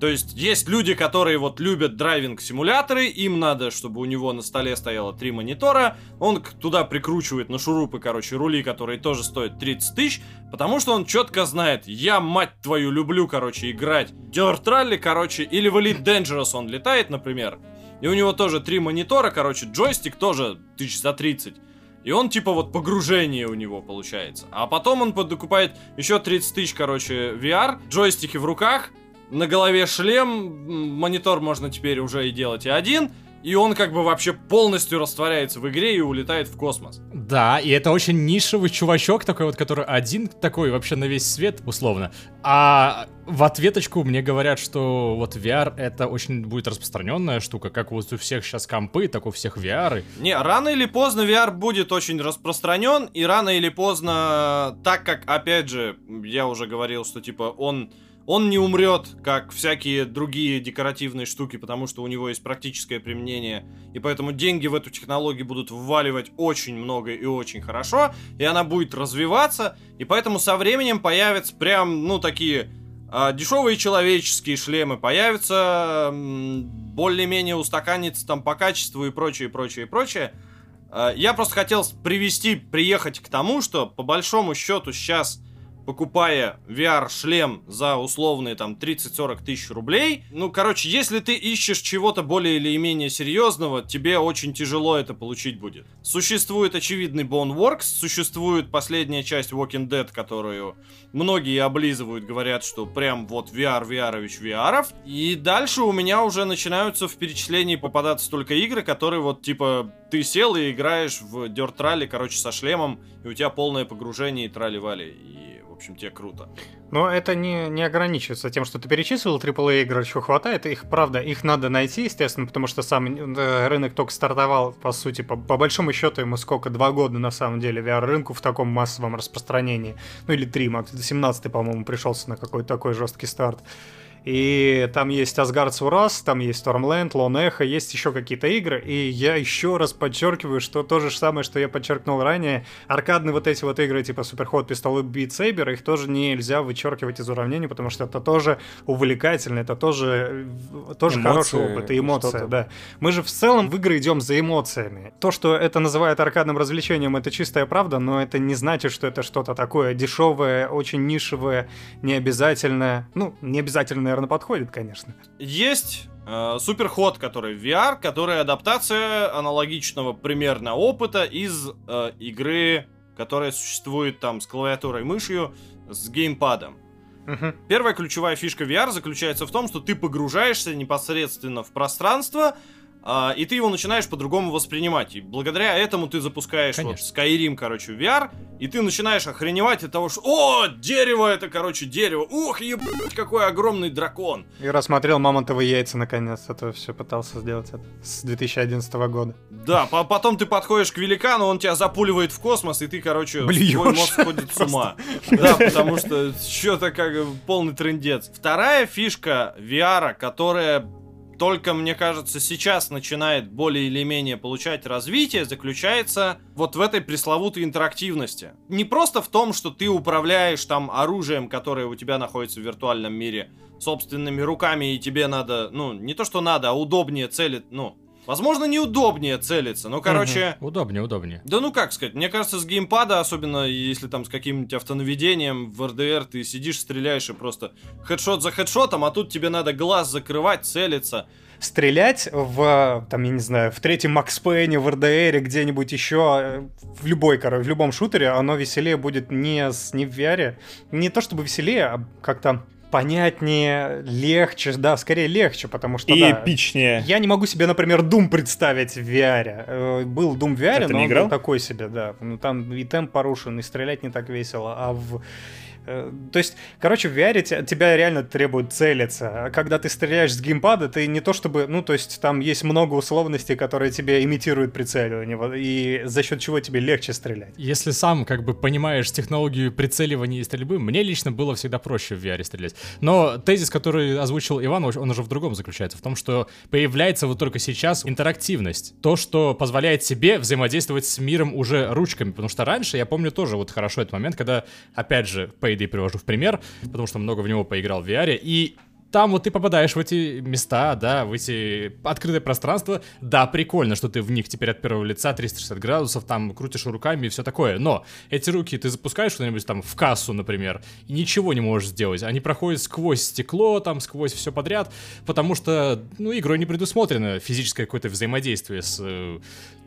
То есть есть люди, которые вот любят драйвинг-симуляторы, им надо, чтобы у него на столе стояло три монитора, он туда прикручивает на шурупы, короче, рули, которые тоже стоят 30 тысяч, потому что он четко знает, я, мать твою, люблю, короче, играть Dirt Rally, короче, или в Elite Dangerous он летает, например, и у него тоже три монитора, короче, джойстик тоже тысяч за 30. И он типа вот погружение у него получается. А потом он подокупает еще 30 тысяч, короче, VR, джойстики в руках, на голове шлем, монитор можно теперь уже и делать и один, и он как бы вообще полностью растворяется в игре и улетает в космос. Да, и это очень нишевый чувачок такой вот, который один такой вообще на весь свет, условно. А в ответочку мне говорят, что вот VR это очень будет распространенная штука, как вот у всех сейчас компы, так у всех VR. Не, рано или поздно VR будет очень распространен, и рано или поздно, так как, опять же, я уже говорил, что типа он он не умрет, как всякие другие декоративные штуки, потому что у него есть практическое применение, и поэтому деньги в эту технологию будут вваливать очень много и очень хорошо, и она будет развиваться, и поэтому со временем появятся прям, ну, такие а, дешевые человеческие шлемы, появятся более-менее устаканиться там по качеству и прочее, прочее, прочее. А, Я просто хотел привести, приехать к тому, что по большому счету сейчас покупая VR-шлем за условные там 30-40 тысяч рублей. Ну, короче, если ты ищешь чего-то более или менее серьезного, тебе очень тяжело это получить будет. Существует очевидный Boneworks, существует последняя часть Walking Dead, которую многие облизывают, говорят, что прям вот VR, VR-ович VR. И дальше у меня уже начинаются в перечислении попадаться только игры, которые вот типа ты сел и играешь в Dirt Rally, короче, со шлемом, и у тебя полное погружение и трали-вали. И, общем, тебе круто. Но это не, не ограничивается тем, что ты перечислил AAA игры, чего хватает. Их, правда, их надо найти, естественно, потому что сам э, рынок только стартовал, по сути, по, по большому счету ему сколько, два года на самом деле VR-рынку в таком массовом распространении. Ну или три, макс, 17 по-моему, пришелся на какой-то такой жесткий старт. И там есть Asgard's Wrath, там есть Stormland, Lone Echo, есть еще какие-то игры. И я еще раз подчеркиваю, что то же самое, что я подчеркнул ранее, аркадные вот эти вот игры типа Superhot, и Beat Saber, их тоже нельзя вычеркивать из уравнения, потому что это тоже увлекательно, это тоже, э, тоже Эмоции, хороший опыт и эмоция, да. Мы же в целом в игры идем за эмоциями. То, что это называют аркадным развлечением, это чистая правда, но это не значит, что это что-то такое дешевое, очень нишевое, необязательное, ну, необязательное наверное, подходит, конечно. Есть э, Суперход, который VR, который адаптация аналогичного примерно опыта из э, игры, которая существует там с клавиатурой мышью, с геймпадом. Мгм. Первая ключевая фишка VR заключается в том, что ты погружаешься непосредственно в пространство, а, и ты его начинаешь по-другому воспринимать. И благодаря этому ты запускаешь вот Конечно. Skyrim, короче, в VR, и ты начинаешь охреневать от того, что «О, дерево это, короче, дерево! Ух, ебать, какой огромный дракон!» И рассмотрел мамонтовые яйца наконец, а то все пытался сделать это с 2011 года. Да, по- потом ты подходишь к великану, он тебя запуливает в космос, и ты, короче, Блюешь. твой мозг сходит с ума. Да, потому что что-то как полный трендец. Вторая фишка VR, которая только, мне кажется, сейчас начинает более или менее получать развитие, заключается вот в этой пресловутой интерактивности. Не просто в том, что ты управляешь там оружием, которое у тебя находится в виртуальном мире, собственными руками, и тебе надо, ну, не то что надо, а удобнее целить, ну, возможно, неудобнее целиться, но, короче... Удобнее, удобнее. Да ну как сказать, мне кажется, с геймпада, особенно если там с каким-нибудь автонаведением в РДР ты сидишь, стреляешь и просто хедшот за хедшотом, а тут тебе надо глаз закрывать, целиться. Стрелять в, там, я не знаю, в третьем Макс Пейне, в РДР, где-нибудь еще, э, в любой, короче, в любом шутере, оно веселее будет не, с, не в VR. Не то чтобы веселее, а как-то понятнее, легче, да, скорее легче, потому что, И да, эпичнее. Я не могу себе, например, Doom представить в VR. Э, Был Doom в VR, А но он играл? был такой себе, да. Ну, там и темп порушен, и стрелять не так весело, а в... э, То есть, короче, в VR те- тебя реально требует целиться. А когда ты стреляешь с геймпада, ты не то чтобы... Ну, то есть, там есть много условностей, которые тебе имитируют прицеливание, и за счет чего тебе легче стрелять. Если сам как бы понимаешь технологию прицеливания и стрельбы, мне лично было всегда проще в VR стрелять. Но тезис, который озвучил Иван, он уже в другом заключается, в том, что появляется вот только сейчас интерактивность. То, что позволяет себе взаимодействовать с миром уже ручками. Потому что раньше, я помню тоже вот хорошо этот момент, когда, опять же, Payday привожу в пример, потому что много в него поиграл в VR, и там вот ты попадаешь в эти места, да, в эти открытые пространства. Да, прикольно, что ты в них теперь от первого лица 360 градусов, там крутишь руками и все такое. Но эти руки ты запускаешь куда-нибудь там в кассу, например, и ничего не можешь сделать. Они проходят сквозь стекло, там, сквозь все подряд, потому что, ну, игрой не предусмотрено физическое какое-то взаимодействие с э,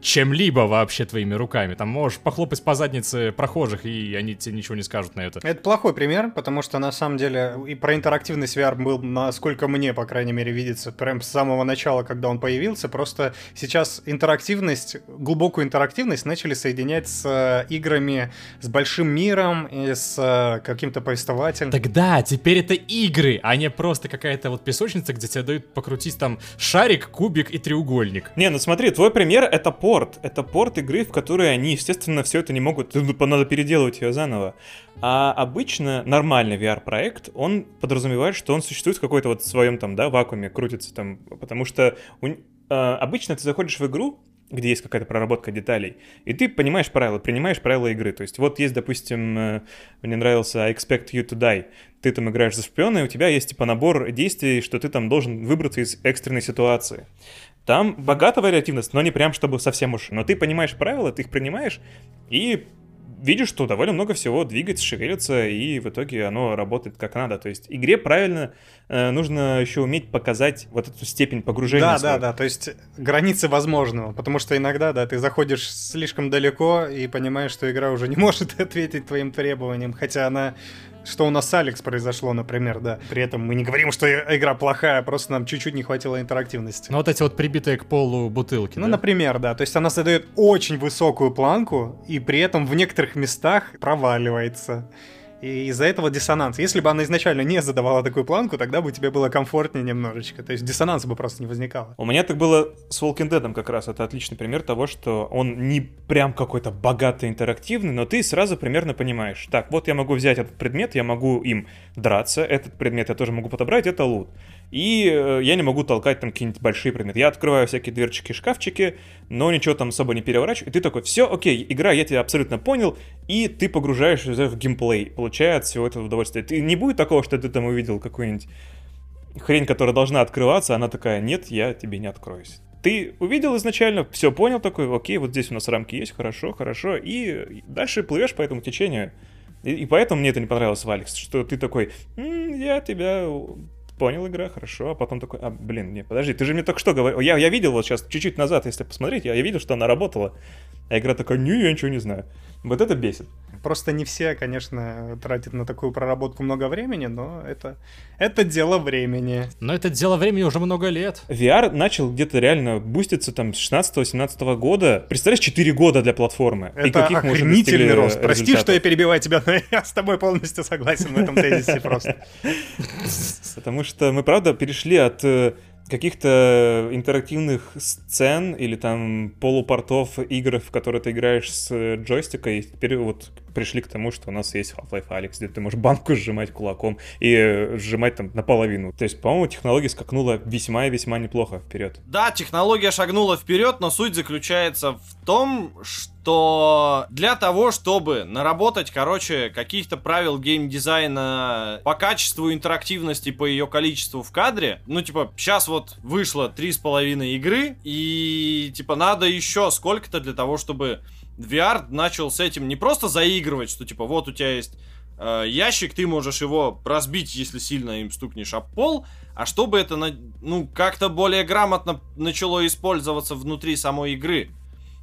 чем-либо вообще твоими руками. Там можешь похлопать по заднице прохожих, и они тебе ничего не скажут на это. Это плохой пример, потому что на самом деле и про интерактивность VR был, насколько мне, по крайней мере, видится, прям с самого начала, когда он появился. Просто сейчас интерактивность, глубокую интерактивность начали соединять с э, играми с большим миром и с э, каким-то повествователем. Тогда, теперь это игры, а не просто какая-то вот песочница, где тебе дают покрутить там шарик, кубик и треугольник. Не, ну смотри, твой пример это порт. Это порт игры, в которой они, естественно, все это не могут. Ну, Надо переделывать ее заново. А обычно нормальный VR-проект, он подразумевает, что он существует в какой-то вот своем там, да, вакууме, крутится там. Потому что у а, обычно ты заходишь в игру, где есть какая-то проработка деталей, и ты понимаешь правила, принимаешь правила игры. То есть вот есть, допустим, э, мне нравился I Expect You to Die. Ты там играешь за шпиона, и у тебя есть типа набор действий, что ты там должен выбраться из экстренной ситуации. Там богата вариативность, но не прям чтобы совсем уж. Но ты понимаешь правила, ты их принимаешь, и видишь, что довольно много всего двигается, шевелится, и в итоге оно работает как надо. То есть игре правильно э, нужно еще уметь показать вот эту степень погружения. Да, свою. да, да, то есть границы возможного, потому что иногда, да, ты заходишь слишком далеко и понимаешь, что игра уже не может ответить твоим требованиям, хотя она что у нас с Алекс произошло, например, да. При этом мы не говорим, что игра плохая, просто нам чуть-чуть не хватило интерактивности. Ну вот эти вот прибитые к полу бутылки, Ну, да? например, да. То есть она задает очень высокую планку, и при этом в некоторых местах проваливается. И из-за этого диссонанс. Если бы она изначально не задавала такую планку, тогда бы тебе было комфортнее немножечко. То есть диссонанса бы просто не возникало. У меня так было с Walking Dead как раз. Это отличный пример того, что он не прям какой-то богатый интерактивный, но ты сразу примерно понимаешь. Так, вот я могу взять этот предмет, я могу им драться, этот предмет я тоже могу подобрать, это лут. И э, я не могу толкать там какие-нибудь большие предметы. Я открываю всякие дверчики, шкафчики, но ничего там особо не переворачиваю. И ты такой, все, окей, игра, я тебя абсолютно понял, и ты погружаешься в геймплей, получая от всего этого удовольствие. Ты, не будет такого, что ты там увидел какую-нибудь хрень, которая должна открываться, она такая, нет, я тебе не откроюсь. Ты увидел изначально, все понял такой, окей, вот здесь у нас рамки есть, хорошо, хорошо, и дальше плывешь по этому течению. И, и поэтому мне это не понравилось Алекс, что ты такой, «М, я тебя понял игра, хорошо, а потом такой, а, блин, не, подожди, ты же мне только что говорил, я, я видел вот сейчас, чуть-чуть назад, если посмотреть, я, я видел, что она работала, а игра такая, не, я ничего не знаю. Вот это бесит. Просто не все, конечно, тратят на такую проработку много времени, но это, это дело времени. Но это дело времени уже много лет. VR начал где-то реально буститься там с 16-17 года. Представляешь, 4 года для платформы. Это И каких охренительный рост. Прости, что я перебиваю тебя, но я с тобой полностью согласен в этом тезисе просто. Потому что мы, правда, перешли от э, каких-то интерактивных сцен или там полупортов игр, в которые ты играешь с э, джойстика, и теперь вот пришли к тому, что у нас есть Half-Life Alyx, где ты можешь банку сжимать кулаком и э, сжимать там наполовину. То есть, по-моему, технология скакнула весьма и весьма неплохо вперед. Да, технология шагнула вперед, но суть заключается в том, что для того, чтобы наработать, короче, каких-то правил геймдизайна по качеству интерактивности, по ее количеству в кадре, ну, типа, сейчас вот вышло три с половиной игры, и, типа, надо еще сколько-то для того, чтобы VR начал с этим не просто заигрывать, что, типа, вот у тебя есть э, ящик, ты можешь его разбить, если сильно им стукнешь об пол, а чтобы это, на- ну, как-то более грамотно начало использоваться внутри самой игры.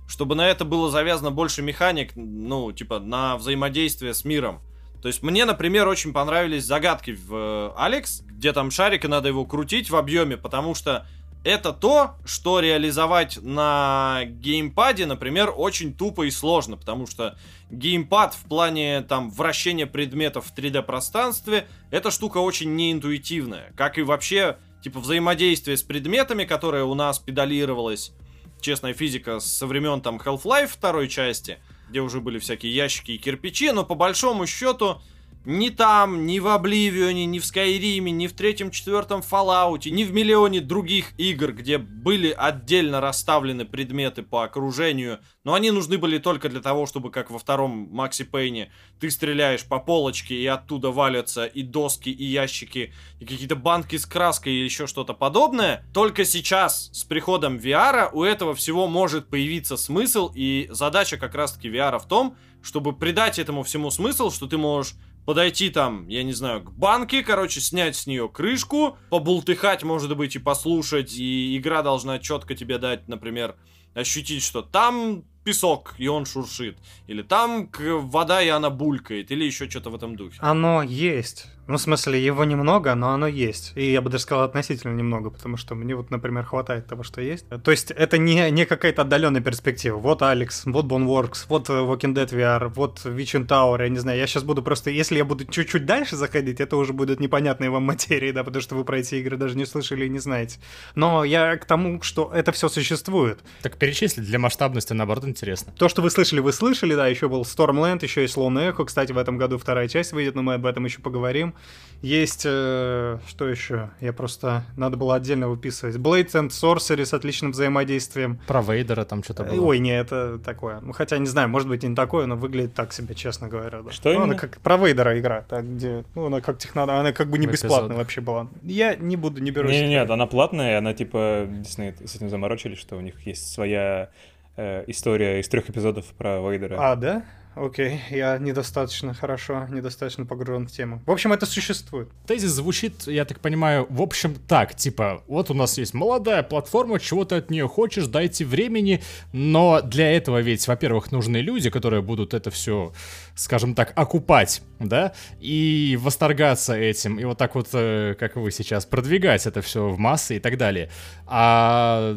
Чтобы на это было завязано больше механик, ну, типа, на взаимодействие с миром. То есть мне, например, очень понравились загадки в э, Алекс, где там шарик, и надо его крутить в объеме, потому что это то, что реализовать на геймпаде, например, очень тупо и сложно, потому что геймпад в плане там вращения предметов в 3D пространстве, эта штука очень неинтуитивная, как и вообще типа взаимодействие с предметами, которое у нас педалировалось, честная физика со времен там Half-Life второй части, где уже были всякие ящики и кирпичи, но по большому счету ни там, ни в Обливионе, ни в Скайриме, ни в третьем-четвертом Fallout, ни в миллионе других игр, где были отдельно расставлены предметы по окружению, но они нужны были только для того, чтобы, как во втором Макси Пейне, ты стреляешь по полочке, и оттуда валятся и доски, и ящики, и какие-то банки с краской, и еще что-то подобное. Только сейчас, с приходом VR, у этого всего может появиться смысл, и задача как раз-таки VR в том, чтобы придать этому всему смысл, что ты можешь подойти там, я не знаю, к банке, короче, снять с нее крышку, побултыхать, может быть, и послушать, и игра должна четко тебе дать, например, ощутить, что там песок, и он шуршит, или там вода, и она булькает, или еще что-то в этом духе. Оно есть. Ну, в смысле, его немного, но оно есть. И я бы даже сказал относительно немного, потому что мне вот, например, хватает того, что есть. То есть это не, не какая-то отдаленная перспектива. Вот Алекс, вот Boneworks, вот э, Walking Dead VR, вот Witching Tower, я не знаю. Я сейчас буду просто... Если я буду чуть-чуть дальше заходить, это уже будут непонятные вам материи, да, потому что вы про эти игры даже не слышали и не знаете. Но я к тому, что это все существует. Так перечислить для масштабности, наоборот, интересно. То, что вы слышали, вы слышали, да, еще был Stormland, еще есть Lone Echo, кстати, в этом году вторая часть выйдет, но мы об этом еще поговорим. Есть, э, что еще? Я просто, надо было отдельно выписывать. Blades and Sorcery с отличным взаимодействием. Про Вейдера там что-то было. Ой, не, это такое. Ну, хотя, не знаю, может быть, и не такое, но выглядит так себе, честно говоря. Да. Что ну, она именно? как про Вейдера игра, так, где, ну, она как технада, она как бы не бесплатная вообще была. Я не буду, не берусь. Не, нет, она платная, она типа Дисней с этим заморочились, что у них есть своя э, история из трех эпизодов про Вейдера. А, да? Окей, я недостаточно хорошо, недостаточно погружен в тему. В общем, это существует. Тезис звучит, я так понимаю, в общем так, типа, вот у нас есть молодая платформа, чего ты от нее хочешь, дайте времени, но для этого ведь, во-первых, нужны люди, которые будут это все, скажем так, окупать, да, и восторгаться этим, и вот так вот, э, как вы сейчас, продвигать это все в массы и так далее. А,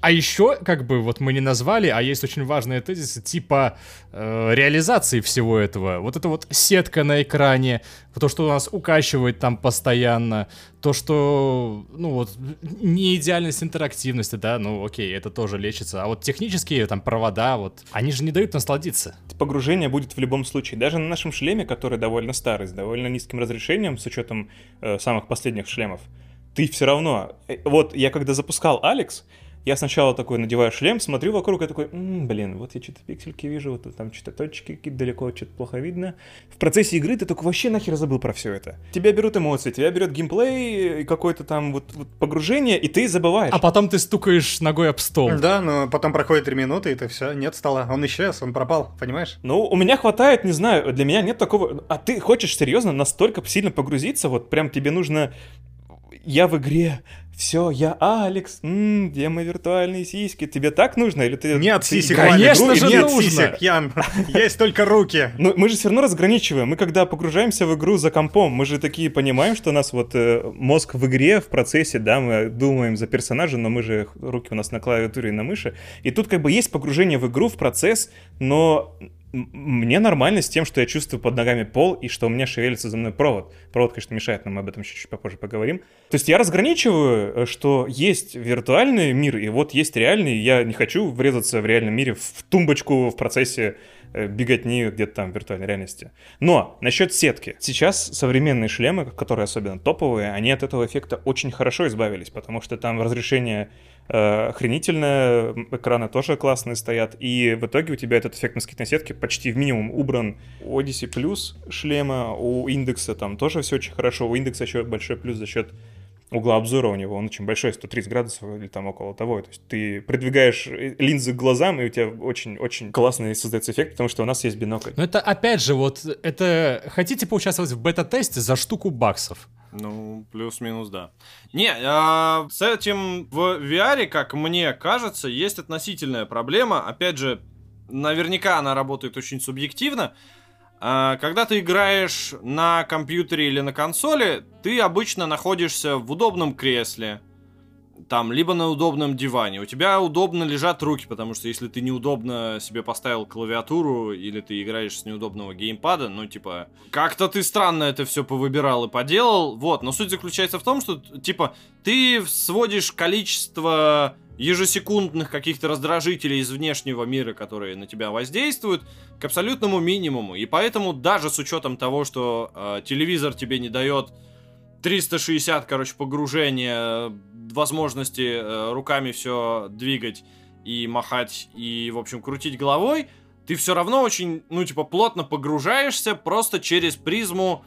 а еще, как бы, вот мы не назвали, а есть очень важные тезисы, типа э, реализации всего этого. Вот это вот сетка на экране, то, что у нас укачивает там постоянно, то, что, ну вот, не идеальность интерактивности, да, ну окей, это тоже лечится. А вот технические там провода, вот, они же не дают насладиться. Погружение будет в любом случае. Даже на нашем шлеме, который довольно старый, с довольно низким разрешением, с учетом э, самых последних шлемов, ты все равно... э, Вот я когда запускал Алекс, я сначала такой надеваю шлем, смотрю вокруг и такой, «М, блин, вот я что-то пиксельки вижу, вот там что-то точки какие-то далеко, что-то плохо видно. В процессе игры ты только вообще нахер забыл про все это. Тебя берут эмоции, тебя берет геймплей, и какое-то там вот, вот погружение, и ты забываешь. А потом ты стукаешь ногой об стол. Да, но потом проходит три минуты, и это все, нет стола. Он исчез, он пропал, понимаешь? Ну, у меня хватает, не знаю, для меня нет такого... А ты хочешь серьезно настолько сильно погрузиться, вот прям тебе нужно я в игре, все, я Алекс, м, где мои виртуальные сиськи? Тебе так нужно? Или ты... Нет ты сисек, Конечно игру, же нет нужно. сисек, Ян. Есть только руки. Ну, мы же все равно разграничиваем. Мы когда погружаемся в игру за компом, мы же такие понимаем, что у нас вот э, мозг в игре, в процессе, да, мы думаем за персонажа, но мы же, руки у нас на клавиатуре и на мыши. И тут как бы есть погружение в игру, в процесс, но мне нормально с тем, что я чувствую под ногами пол и что у меня шевелится за мной провод. Провод, конечно, мешает, но мы об этом еще чуть попозже поговорим. То есть я разграничиваю, э, что есть виртуальный мир, и вот есть реальный. Я не хочу врезаться в реальном мире в тумбочку в процессе беготни где-то там в виртуальной реальности. Но насчет сетки. Сейчас современные шлемы, которые особенно топовые, они от этого эффекта очень хорошо избавились, потому что там разрешение э, охренительное, экраны тоже классные стоят, и в итоге у тебя этот эффект москитной сетки почти в минимум убран. У Odyssey плюс шлема, у индекса там тоже все очень хорошо, у индекса еще большой плюс за счет угла обзора у него, он очень большой, 130 градусов или там около того. То есть ты придвигаешь э, линзы к глазам, и у тебя очень-очень классный создается эффект, потому что у нас есть бинокль. Но это опять же, вот это... Хотите поучаствовать в бета-тесте за штуку баксов? Ну, плюс-минус, да. Не, а, с этим в VR, как мне кажется, есть относительная проблема. Опять же, наверняка она работает очень субъективно. А, Когда ты играешь на компьютере или на консоли, ты обычно находишься в удобном кресле, там, либо на удобном диване. У тебя удобно лежат руки, потому что если ты неудобно себе поставил клавиатуру или ты играешь с неудобного геймпада, ну, типа, как-то ты странно это все повыбирал и поделал. Вот, но суть заключается в том, что, типа, ты сводишь количество ежесекундных каких-то раздражителей из внешнего мира, которые на тебя воздействуют, к абсолютному минимуму. И поэтому даже с учетом того, что э, телевизор тебе не дает 360, короче, погружения, возможности э, руками все двигать и махать, и, в общем, крутить головой, ты все равно очень, ну, типа, плотно погружаешься просто через призму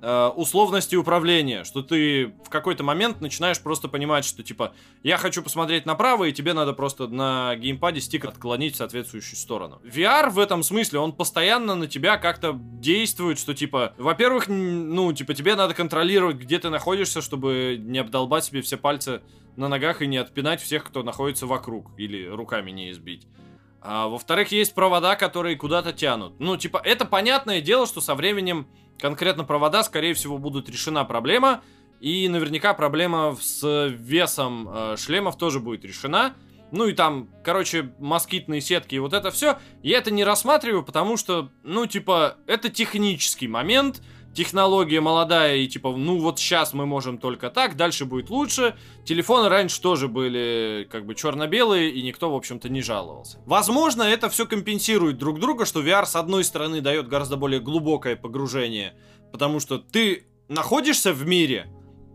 э, условности управления, что ты в какой-то момент начинаешь просто понимать, что, типа, я хочу посмотреть направо, и тебе надо просто на геймпаде стик отклонить в соответствующую сторону. VR в этом смысле, он постоянно на тебя как-то действует, что, типа, во-первых, ну, типа, тебе надо контролировать, где ты находишься, чтобы не обдолбать себе все пальцы на ногах и не отпинать всех, кто находится вокруг, или руками не избить. А, во-вторых, есть провода, которые куда-то тянут. Ну, типа, это понятное дело, что со временем конкретно провода, скорее всего, будут решена проблема. И наверняка проблема с весом э, шлемов тоже будет решена. Ну и там, короче, москитные сетки и вот это все. Я это не рассматриваю, потому что, ну, типа, это технический момент. Технология молодая, и типа, ну вот сейчас мы можем только так, дальше будет лучше. Телефоны раньше тоже были как бы черно-белые, и никто, в общем-то, не жаловался. Возможно, это все компенсирует друг друга, что VR с одной стороны дает гораздо более глубокое погружение, потому что ты находишься в мире,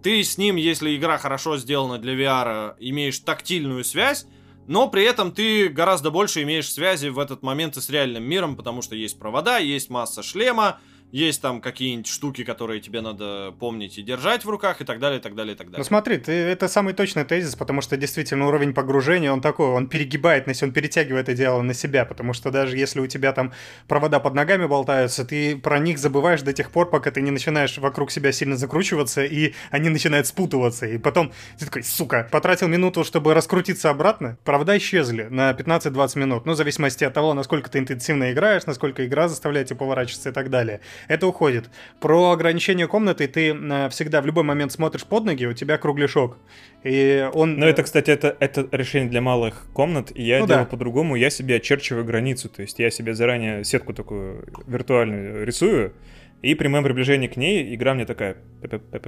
ты с ним, если игра хорошо сделана для VR, имеешь тактильную связь, но при этом ты гораздо больше имеешь связи в этот момент и с реальным миром, потому что есть провода, есть масса шлема, есть там какие-нибудь штуки, которые тебе надо помнить и держать в руках, и так далее, и так далее, и так далее. Ну смотри, ты, это самый точный тезис, потому что действительно уровень погружения, он такой, он перегибает, на он перетягивает это дело на себя, потому что даже если у тебя там провода под ногами болтаются, ты про них забываешь до тех пор, пока ты не начинаешь вокруг себя сильно закручиваться, и они начинают спутываться, и потом ты такой, сука, потратил минуту, чтобы раскрутиться обратно, провода исчезли на 15-20 минут, ну, в зависимости от того, насколько ты интенсивно играешь, насколько игра заставляет тебя поворачиваться и так далее. Это уходит. Про ограничение комнаты ты э, всегда в любой момент смотришь под ноги, у тебя кругляшок. И он... Но это, кстати, это, это решение для малых комнат, и я Ну делаю да. по-другому, я себе очерчиваю границу, то есть я себе заранее сетку такую виртуальную рисую, и при моем приближении к ней игра мне такая...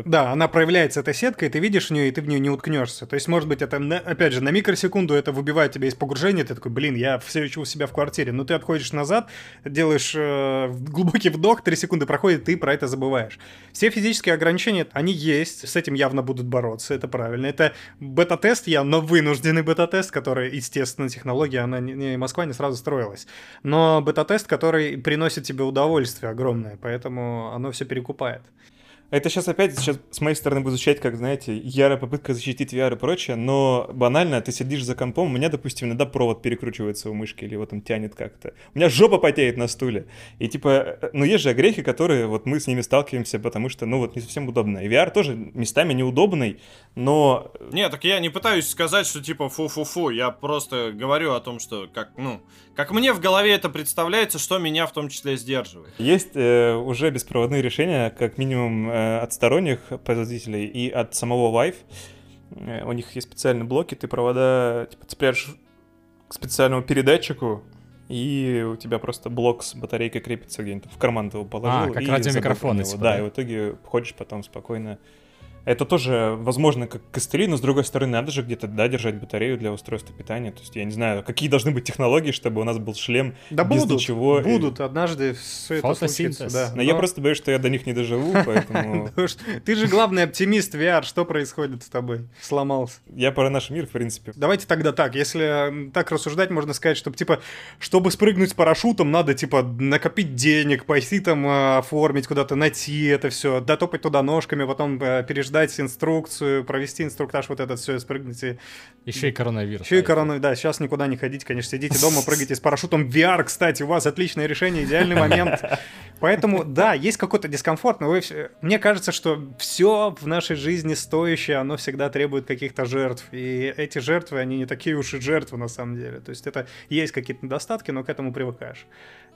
Да, она проявляется этой сеткой, ты видишь в нее, и ты в нее не уткнешься. То есть, может быть, это, опять же, на микросекунду это выбивает тебя из погружения, ты такой, блин, я все еще у себя в квартире. Но ты отходишь назад, делаешь э, глубокий вдох, три секунды проходит, ты про это забываешь. Все физические ограничения, они есть, с этим явно будут бороться, это правильно. Это бета-тест, явно вынужденный бета-тест, который, естественно, технология, она не, не- Москва не сразу строилась. Но бета-тест, который приносит тебе удовольствие огромное, поэтому оно все перекупает. Это сейчас опять сейчас с моей стороны будет звучать, как, знаете, ярая попытка защитить VR и прочее, но банально ты сидишь за компом, у меня, допустим, иногда провод перекручивается у мышки или его там тянет как-то. У меня жопа потеет на стуле. И типа, э, ну есть же огрехи, которые вот мы с ними сталкиваемся, потому что, ну вот, не совсем удобно. И VR тоже местами неудобный, но... Не, так я не пытаюсь сказать, что типа фу-фу-фу, я просто говорю о том, что как, ну, как мне в голове это представляется, что меня в том числе сдерживает. Есть э, уже беспроводные решения, как минимум э, от сторонних производителей и от самого Vive. Э, у них есть специальные блоки, ты провода типа, цепляешь к специальному передатчику, и у тебя просто блок с батарейкой крепится где-нибудь в карман ты его положил. А, как радиомикрофон, забыл про него. Да, и в итоге ходишь потом спокойно это тоже возможно как костыли, но с другой стороны, надо же где-то, да, держать батарею для устройства питания. То есть я не знаю, какие должны быть технологии, чтобы у нас был шлем да без будут, ничего. Будут, и... однажды все это случится. Да. Но, но я просто боюсь, что я до них не доживу, поэтому... Ты же главный оптимист VR, что происходит с тобой? Сломался. Я про наш мир, в принципе. Давайте тогда так, если так рассуждать, можно сказать, что, типа, чтобы спрыгнуть с парашютом, надо, типа, накопить денег, пойти там а, оформить куда-то, найти это все, дотопать туда ножками, потом э, переждать инструкцию, инструкцию, провести инструктаж, вот этот все, спрыгнуть. И... Еще и коронавирус. Еще и коронавирус, да, сейчас никуда не ходить, конечно, сидите дома, прыгайте с парашютом. VR, кстати, у вас отличное решение, идеальный момент. Поэтому, да, есть какой-то дискомфорт, но вы... мне кажется, что все в нашей жизни стоящее, оно всегда требует каких-то жертв. И эти жертвы, они не такие уж и жертвы на самом деле. То есть это есть какие-то недостатки, но к этому привыкаешь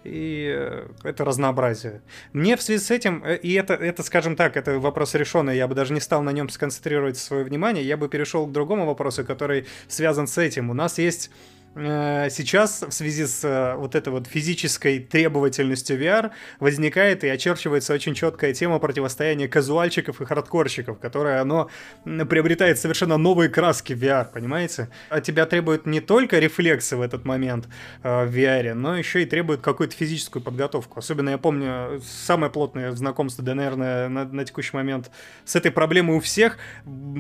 и э, это разнообразие. Мне в связи с этим, э, и это, это, скажем так, это вопрос решенный, я бы даже не стал на нем сконцентрировать свое внимание, я бы перешел к другому вопросу, который связан с этим. У нас есть сейчас в связи с э, вот этой вот физической требовательностью VR возникает и очерчивается очень четкая тема противостояния казуальщиков и хардкорщиков, которое оно приобретает совершенно новые краски в VR, понимаете? От тебя требует не только рефлексы в этот момент э, в VR, но еще и требует какую-то физическую подготовку. Особенно я помню самое плотное знакомство, да, наверное, на, на текущий момент с этой проблемой у всех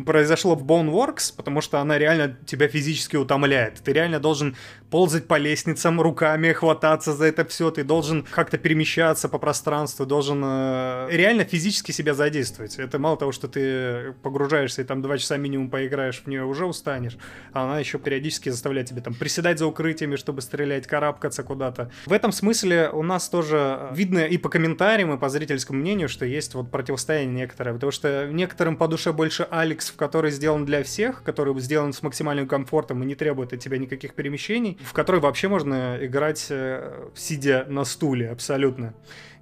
произошло в Boneworks, потому что она реально тебя физически утомляет. Ты реально должен должен ползать по лестницам руками, хвататься за это все, ты должен как-то перемещаться по пространству, должен э, реально физически себя задействовать. Это мало того, что ты погружаешься и там два часа минимум поиграешь в нее, уже устанешь, а она еще периодически заставляет тебя там приседать за укрытиями, чтобы стрелять, карабкаться куда-то. В этом смысле у нас тоже видно и по комментариям, и по зрительскому мнению, что есть вот противостояние некоторое, потому что некоторым по душе больше Алекс, в который сделан для всех, который сделан с максимальным комфортом и не требует от тебя никаких перемещений, в которой вообще можно играть э, сидя на стуле абсолютно.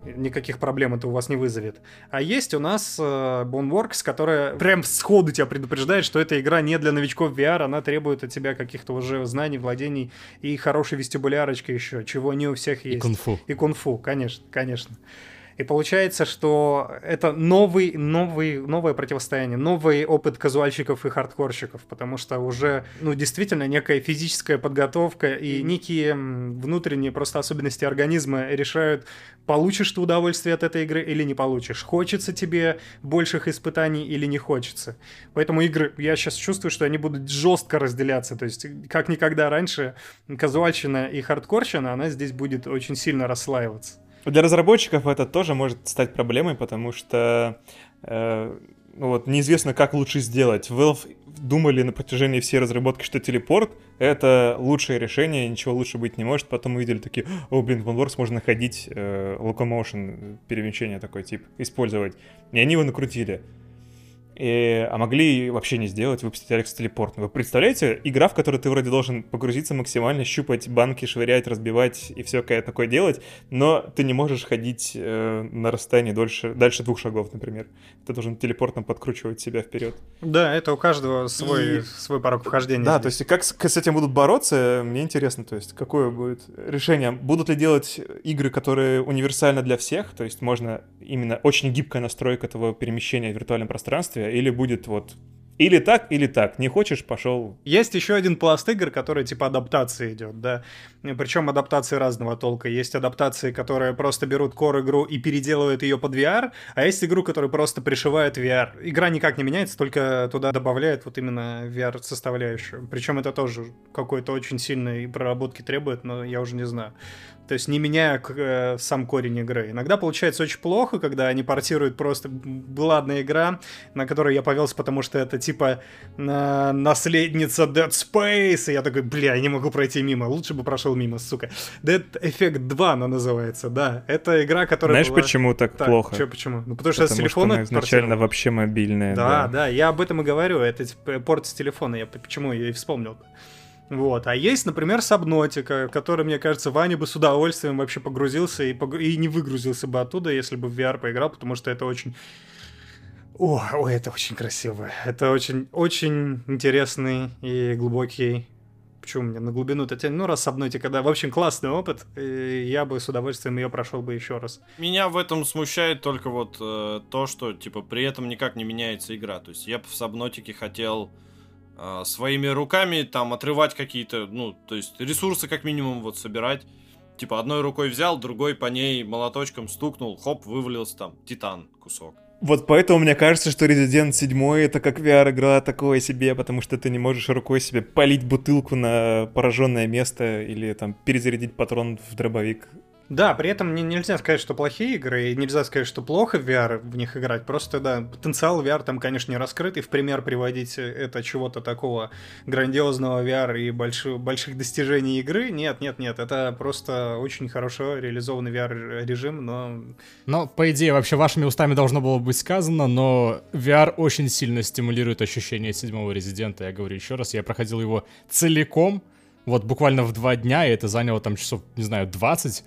Никаких проблем это у вас не вызовет. А есть у нас э, Boneworks, которая прям сходу тебя предупреждает, что эта игра не для новичков VR, она требует от тебя каких-то уже знаний, владений и хорошей вестибулярочки еще, чего не у всех есть. И кунг-фу. И кунг-фу, конечно, конечно. И получается, что это новый, новый, новое противостояние, новый опыт казуальщиков и хардкорщиков, потому что уже, ну, действительно, некая физическая подготовка и некие внутренние просто особенности организма решают, получишь ты удовольствие от этой игры или не получишь, хочется тебе больших испытаний или не хочется. Поэтому игры, я сейчас чувствую, что они будут жестко разделяться, то есть как никогда раньше казуальщина и хардкорщина, она здесь будет очень сильно расслаиваться. Для разработчиков это тоже может стать проблемой, потому что э, ну вот, неизвестно, как лучше сделать. Valve думали на протяжении всей разработки, что телепорт — это лучшее решение, ничего лучше быть не может. Потом увидели такие, о, блин, в OneWorks можно ходить, э, locomotion, перемещение такой тип, использовать. И они его накрутили. И, а могли вообще не сделать, выпустить Алекс Телепорт. Вы представляете, игра, в которой ты вроде должен погрузиться максимально, щупать банки, швырять, разбивать и все такое делать, но ты не можешь ходить э, на расстоянии дольше, дальше двух шагов, например. Ты должен телепортом подкручивать себя вперед. Да, это у каждого свой, и... свой порог вхождения. Да, здесь. то есть как с, с этим будут бороться, мне интересно, то есть какое будет решение. Будут ли делать игры, которые универсальны для всех, то есть можно именно очень гибкая настройка этого перемещения в виртуальном пространстве, или будет вот Или так, или так. Не хочешь, пошел. Есть еще один пласт игр, который типа адаптации идет, да. Причем адаптации разного толка. Есть адаптации, которые просто берут core игру и переделывают ее под VR, а есть игру, которая просто пришивает VR. Игра никак не меняется, только туда добавляет вот именно VR составляющую. Причем это тоже какой-то очень сильной проработки требует, но я уже не знаю. То есть не меняя э, сам корень игры. Иногда получается очень плохо, когда они портируют просто... Была одна игра, на которую я повелся, потому что это типа э, наследница Dead Space, и я такой, бля, я не могу пройти мимо, лучше бы прошел мимо, сука. Dead Effect 2 она называется, да. Это игра, которая Знаешь, была... почему так, Так, плохо? чё, почему? Ну, потому что Потому с телефона что изначально вообще мобильная. Да, да, я об этом и говорю. Это типа, порт с телефона. Я почему я и вспомнил. Вот. А есть, например, Сабнотика, который, мне кажется, Ваня бы с удовольствием вообще погрузился и, погру- и не выгрузился бы оттуда, если бы в VR поиграл, потому что это очень... О, ой, это очень красиво. Это очень, очень интересный и глубокий Почему мне на глубину то тянет? Ну, раз Сабнотика, да. В общем, классный опыт. И я бы с удовольствием ее прошел бы еще раз. Меня в этом смущает только вот э, то, что, типа, при этом никак не меняется игра. То есть я в Сабнотике хотел своими руками там отрывать какие-то, ну, то есть ресурсы как минимум вот собирать. Типа одной рукой взял, другой по ней молоточком стукнул, хоп, вывалился там титан кусок. Вот поэтому мне кажется, что Resident 7 это как VR-игра такое себе, потому что ты не можешь рукой себе полить бутылку на пораженное место или там перезарядить патрон в дробовик. Да, при этом не, нельзя сказать, что плохие игры, и нельзя сказать, что плохо в VR в них играть. Просто, да, потенциал VR там, конечно, не раскрыт, и в пример приводить это чего-то такого грандиозного VR и больших, больших достижений игры. Нет, нет, нет, это просто очень хорошо реализованный VR-режим, но... Но, по идее, вообще вашими устами должно было быть сказано, но VR очень сильно стимулирует ощущение седьмого резидента. Я говорю еще раз, я проходил его целиком, вот буквально в два дня, и это заняло там часов, не знаю, 20.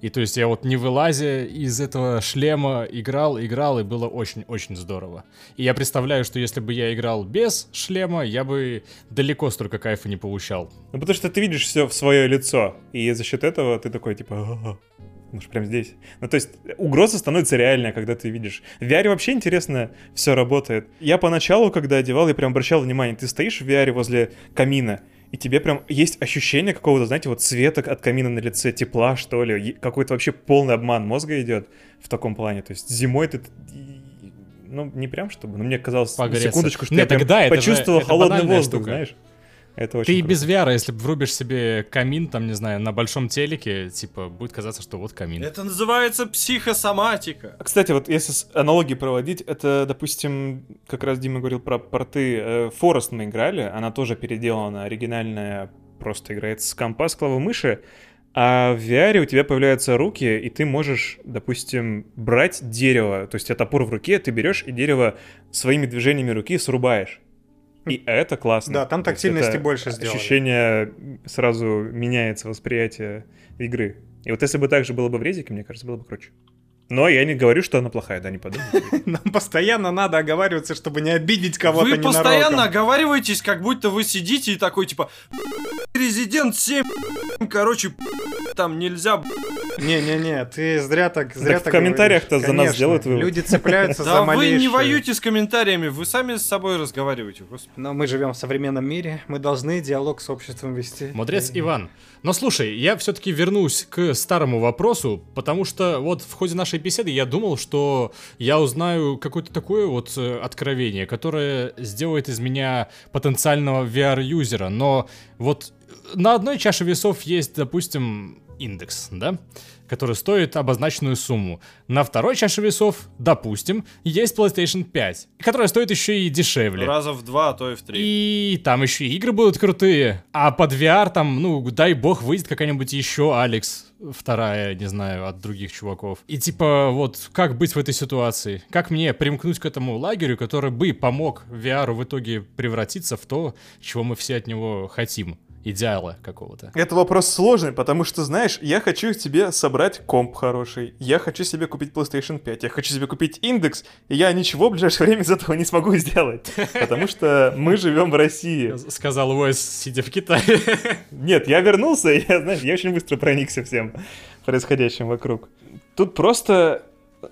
И то есть я вот не вылазя из этого шлема играл, играл, и было очень-очень здорово. И я представляю, что если бы я играл без шлема, я бы далеко столько кайфа не получал. Ну потому что ты видишь все в свое лицо, и за счет этого ты такой типа... Ну, прям здесь. Ну, то есть, угроза становится реальной, когда ты видишь. В VR вообще интересно все работает. Я поначалу, когда одевал, я прям обращал внимание, ты стоишь в VR возле камина, и тебе прям есть ощущение какого-то, знаете, вот цвета от камина на лице, тепла, что ли. Какой-то вообще полный обман мозга идет в таком плане. То есть зимой ты... Ну, не прям чтобы, но мне казалось Погреться. секундочку, что Не, я прям тогда это же- почувствовал это холодный воздух, штука. знаешь. Это очень Ты и круто. без VR, если врубишь себе камин, там, не знаю, на большом телеке, типа, будет казаться, что вот камин. Это называется психосоматика. А, Кстати, вот если с- аналогии проводить, это, допустим, как раз Дима говорил про порты. э, Forest мы играли, она тоже переделана, оригинальная, просто играет с компа, с клавы мыши. А в VR у тебя появляются руки, и ты можешь, допустим, брать дерево. То есть у тебя топор в руке, ты берешь и дерево своими движениями руки срубаешь. И это классно. Да, там тактильности больше сделали. Ощущение сразу меняется восприятие игры. И вот если бы так же было бы в резике, мне кажется, было бы круче. Но я не говорю, что она плохая, да, не подумайте. Нам постоянно надо оговариваться, чтобы не обидеть кого-то Вы ненароком. постоянно оговариваетесь, как будто вы сидите и такой, типа, Резидент 7, короче, там нельзя, Не-не-не, ты зря так, зря Так в так комментариях-то говоришь. за нас делают вывод. Люди цепляются за Да вы не воюете с комментариями, вы сами с собой разговариваете, господи. Но мы живем в современном мире, мы должны диалог с обществом вести. Мудрец Иван. Но слушай, я все-таки вернусь к старому вопросу, потому что вот в ходе нашей беседы я думал, что я узнаю какое-то такое вот э, откровение, которое сделает из меня потенциального VR-юзера. Но вот на одной чаше весов есть, допустим, индекс, да? который стоит обозначенную сумму. На второй чаше весов, допустим, есть PlayStation 5, которая стоит еще и дешевле. Раза в два, а то и в три. И там еще и игры будут крутые. А под VR там, ну, дай бог, выйдет какая-нибудь еще Алекс вторая, не знаю, от других чуваков. И типа, вот, как быть в этой ситуации? Как мне примкнуть к этому лагерю, который бы помог VR в итоге превратиться в то, чего мы все от него хотим? Идеала какого-то. Это вопрос сложный, потому что, знаешь, я хочу тебе собрать комп хороший, я хочу себе купить PlayStation 5, я хочу себе купить индекс, и я ничего в ближайшее время из этого не смогу сделать, потому что мы живем в России. Сказал Уэс, сидя в Китае. Нет, я вернулся, и я, знаешь, я очень быстро проникся всем происходящим вокруг. Тут просто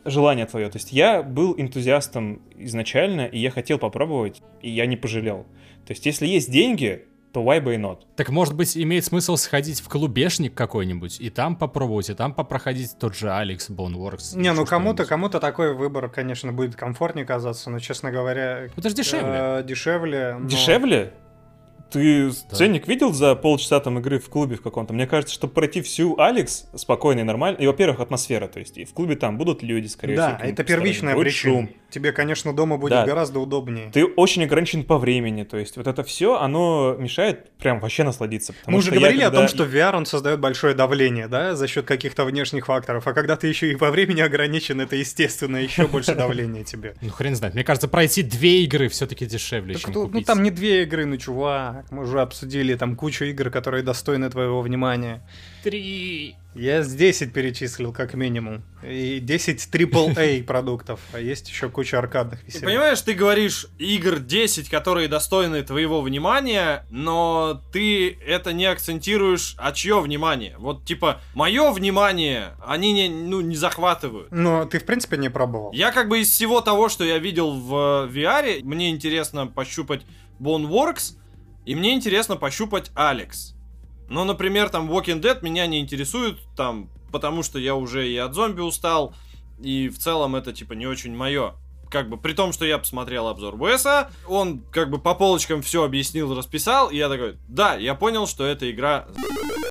желание твое. То есть я был энтузиастом изначально, и я хотел попробовать, и я не пожалел. То есть если есть деньги, то why by not? Так может быть имеет смысл сходить в клубешник какой-нибудь и там попробовать, и там попроходить тот же Алекс Boneworks. Не, ну кому-то, кому-то такой выбор, конечно, будет комфортнее казаться, но, честно говоря... Это же дешевле. э, дешевле. но- Дешевле? Ты Да. ценник видел за полчаса там игры в клубе в каком-то? Мне кажется, чтобы пройти всю Алекс спокойно и нормально, и, во-первых, атмосфера, то есть и в клубе там будут люди, скорее Да, всего. какие-нибудь это первичная причина. шум. Тебе, конечно, дома будет Да. гораздо удобнее. Ты очень ограничен по времени, то есть вот это все, оно мешает прям вообще насладиться. Мы уже что я говорили о когда- том, что VR, он создает большое давление, да, за счет каких-то внешних факторов. А когда ты еще и по времени ограничен, это, естественно, еще больше давления тебе. Ну хрен знает. Мне кажется, пройти две игры все-таки дешевле, чем ну, ну, купить. там не две игры, ну чувак, мы уже обсудили там кучу игр, которые достойны твоего внимания. три. Я с 10 перечислил как минимум. И 10 AAA продуктов, а есть еще куча аркадных Ты веселых. понимаешь, ты говоришь игр 10, которые достойны твоего внимания, но ты это не акцентируешь, а чье внимание? Вот типа, мое внимание, они не, ну, не захватывают. Но ты, в принципе, не пробовал. Я как бы из всего того, что я видел в э, VR, мне интересно пощупать Boneworks, и мне интересно пощупать Алекс. Но, например, там Walking Dead меня не интересует, там, потому что я уже и от зомби устал, и в целом это, типа, не очень мое. Как бы, при том, что я посмотрел обзор Уэса, он как бы по полочкам все объяснил, расписал, и я такой, да, я понял, что эта игра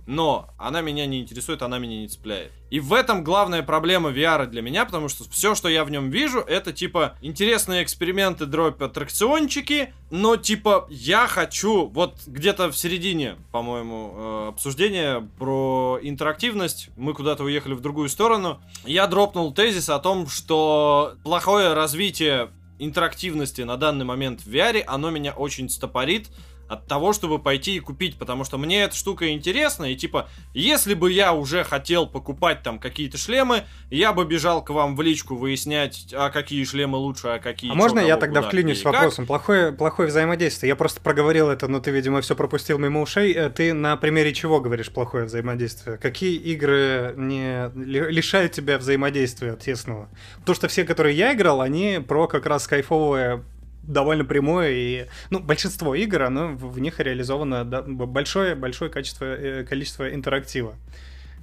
но она меня не интересует, она меня не цепляет. И в этом главная проблема VR для меня, потому что все, что я в нем вижу, это типа интересные эксперименты, дробь аттракциончики, но типа я хочу вот где-то в середине, по-моему, э, обсуждения про интерактивность, мы куда-то уехали в другую сторону, я дропнул тезис о том, что плохое развитие интерактивности на данный момент в VR, оно меня очень стопорит, от того, чтобы пойти и купить, потому что мне эта штука интересна, и типа, если бы я уже хотел покупать там какие-то шлемы, я бы бежал к вам в личку выяснять, а какие шлемы лучше, а какие А чё, можно я кого, тогда куда, вклинюсь с как. вопросом? Плохое, плохое взаимодействие. Я просто проговорил это, но ты, видимо, все пропустил мимо ушей. Э, Ты на примере чего говоришь плохое взаимодействие? Какие игры не ли- лишают тебя взаимодействия тесного? Потому что все, которые я играл, они про как раз кайфовое довольно прямое и ну большинство игр оно в них реализовано да, б- большое большое качество э, количество интерактива.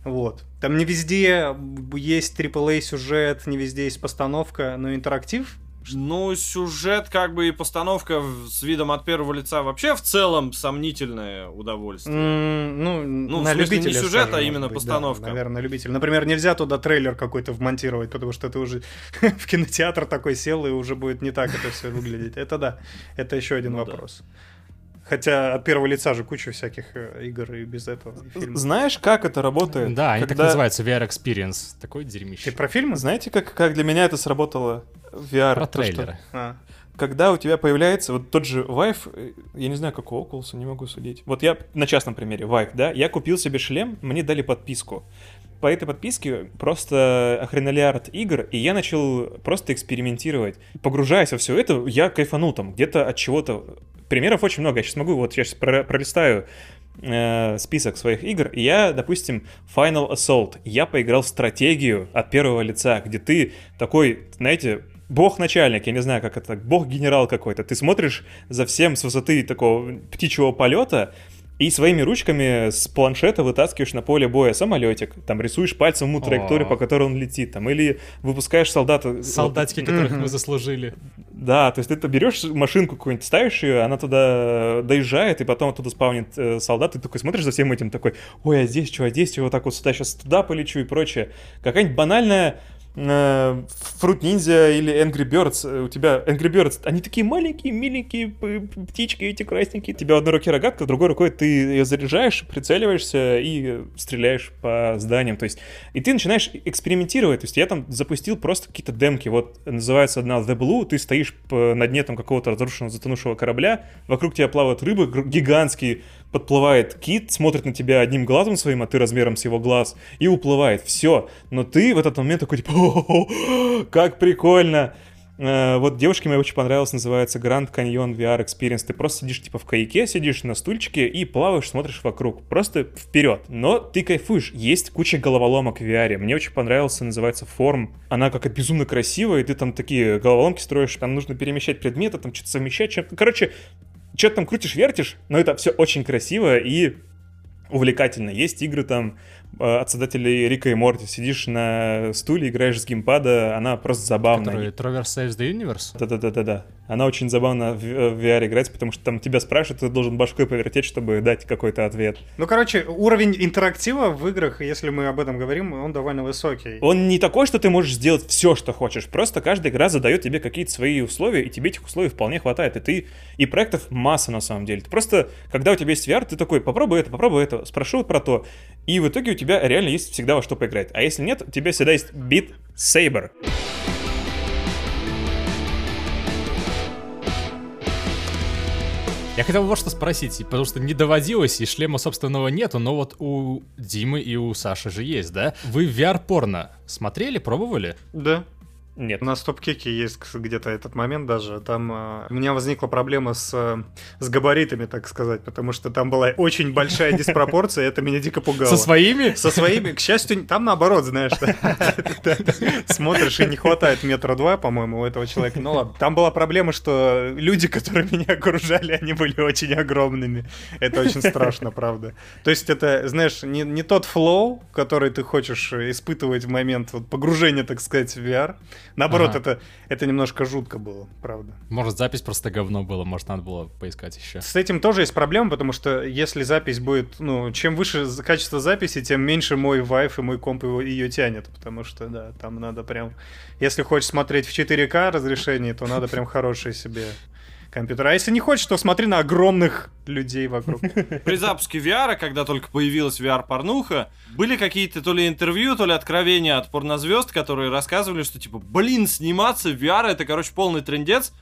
Вот. Там не везде есть AAA сюжет не везде есть постановка но интерактив Ну, сюжет, как бы и постановка с видом от первого лица вообще в целом сомнительное удовольствие. М, Ну, Ну, в на смысле, не любителя, сюжет, скажем, а именно быть, постановка. Да, наверное, любитель. Например, нельзя туда трейлер какой-то вмонтировать, потому что ты уже в кинотеатр такой сел, и уже будет не так это все выглядеть. Это да, это еще один Ну да. Хотя от первого лица же куча всяких э, игр и без этого. и фильмов. Знаешь, как это работает? Да, они так Когда- называются VR Experience. Такой дерьмище. Ты про фильмы? Знаете, как, как для меня это сработало VR? Про То, что трейлеры. А. когда у тебя появляется вот тот же Vive, э, я не знаю, как у Oculus, не могу судить. Вот я на частном примере, Vive, да, я купил себе шлем, мне дали подписку. По этой подписке просто охренолиард игр, и я начал просто экспериментировать. Погружаясь во все это, я кайфанул там где-то от чего-то. Примеров очень много. Я сейчас могу, вот я сейчас пролистаю э, список своих игр, и я, допустим, Final Assault. Я поиграл в стратегию от первого лица, где ты такой, знаете, бог-начальник, я не знаю, как это, бог-генерал какой-то. Ты смотришь за всем с высоты такого птичьего полета, и своими ручками с планшета вытаскиваешь на поле боя самолетик, там рисуешь пальцем ему траекторию, по которой он летит, там, или выпускаешь солдата. Солдатики, которых мы заслужили. Да, то есть ты берешь машинку какую-нибудь, ставишь ее, она туда доезжает, и потом оттуда спавнит э, солдат, и такой смотришь за всем этим, такой, ой, а здесь что, а здесь что, вот так вот сюда, сейчас туда полечу и прочее. Какая-нибудь банальная Fruit Ninja или Angry Birds, э, у тебя Angry Birds, они такие маленькие, миленькие птички эти красненькие. У тебя одной руке рогатка, другой рукой ты ее заряжаешь, прицеливаешься и э, стреляешь по зданиям. То есть, и ты начинаешь экспериментировать. То есть, я там запустил просто какие-то демки. Вот называется одна The Blue, ты стоишь на дне там какого-то разрушенного, затонувшего корабля, вокруг тебя плавают рыбы гигантские, подплывает кит, смотрит на тебя одним глазом своим, а ты размером с его глаз, и уплывает. Все. Но ты в этот момент такой, типа, «О-о-о, как прикольно. Э, вот девушке мне очень понравилось, называется Grand Canyon VR Experience. Ты просто сидишь типа в каяке, сидишь на стульчике и плаваешь, смотришь вокруг. Просто вперед. Но ты кайфуешь. Есть куча головоломок в VR. Мне очень понравился, называется Форм. Она как безумно красивая, и ты там такие головоломки строишь, там нужно перемещать предметы, там что-то совмещать. Что Короче, что-то там крутишь, вертишь, но это все очень красиво и увлекательно. Есть игры там Э, от создателей Рика и Морти. Сидишь на стуле, играешь с геймпада, она просто забавная. Который Traverse Saves the Universe? Да-да-да-да-да. Она очень забавно в, в VR играть, потому что там тебя спрашивают, ты должен башкой повертеть, чтобы дать какой-то ответ. Ну, короче, уровень интерактива в играх, если мы об этом говорим, он довольно высокий. Он не такой, что ты можешь сделать все, что хочешь. Просто каждая игра задает тебе какие-то свои условия, и тебе этих условий вполне хватает. И ты и проектов масса на самом деле. Ты просто, когда у тебя есть VR, ты такой, попробуй это, попробуй это, спрошу про то. И в итоге у тебя реально есть всегда во что поиграть. А если нет, у тебя всегда есть Beat Saber. Я хотел вот что спросить, потому что не доводилось, и шлема собственного нету, но вот у Димы и у Саши же есть, да? Вы VR-порно смотрели, пробовали? Да. Нет. На стоп-кике есть где-то этот момент даже. Там э, у меня возникла проблема с, э, с габаритами, так сказать, потому что там была очень большая диспропорция, и это меня дико пугало. Со своими? Со своими. К счастью, там наоборот, знаешь, смотришь, и не хватает метра два, по-моему, у этого человека. Ну ладно. Там была проблема, что люди, которые меня окружали, они были очень огромными. Это очень страшно, правда. То есть это, знаешь, не, не тот флоу, который ты хочешь испытывать в момент вот, погружения, так сказать, в VR, Наоборот, ага. это, это немножко жутко было, правда. Может, запись просто говно было, может, надо было поискать еще. С этим тоже есть проблема, потому что если запись будет, ну, чем выше качество записи, тем меньше мой вайф и мой комп его, ее тянет, потому что, да, там надо прям... Если хочешь смотреть в 4К разрешении, то надо прям хорошее себе компьютера. А если не хочешь, то смотри на огромных людей вокруг. При запуске VR, когда только появилась VR-порнуха, были какие-то то ли интервью, то ли откровения от порнозвезд, которые рассказывали, что типа, блин, сниматься в VR это, короче, полный трендец,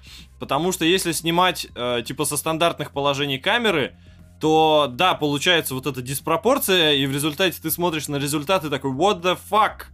потому что если снимать э, типа со стандартных положений камеры, то да, получается вот эта диспропорция, и в результате ты смотришь на результаты такой, what the fuck?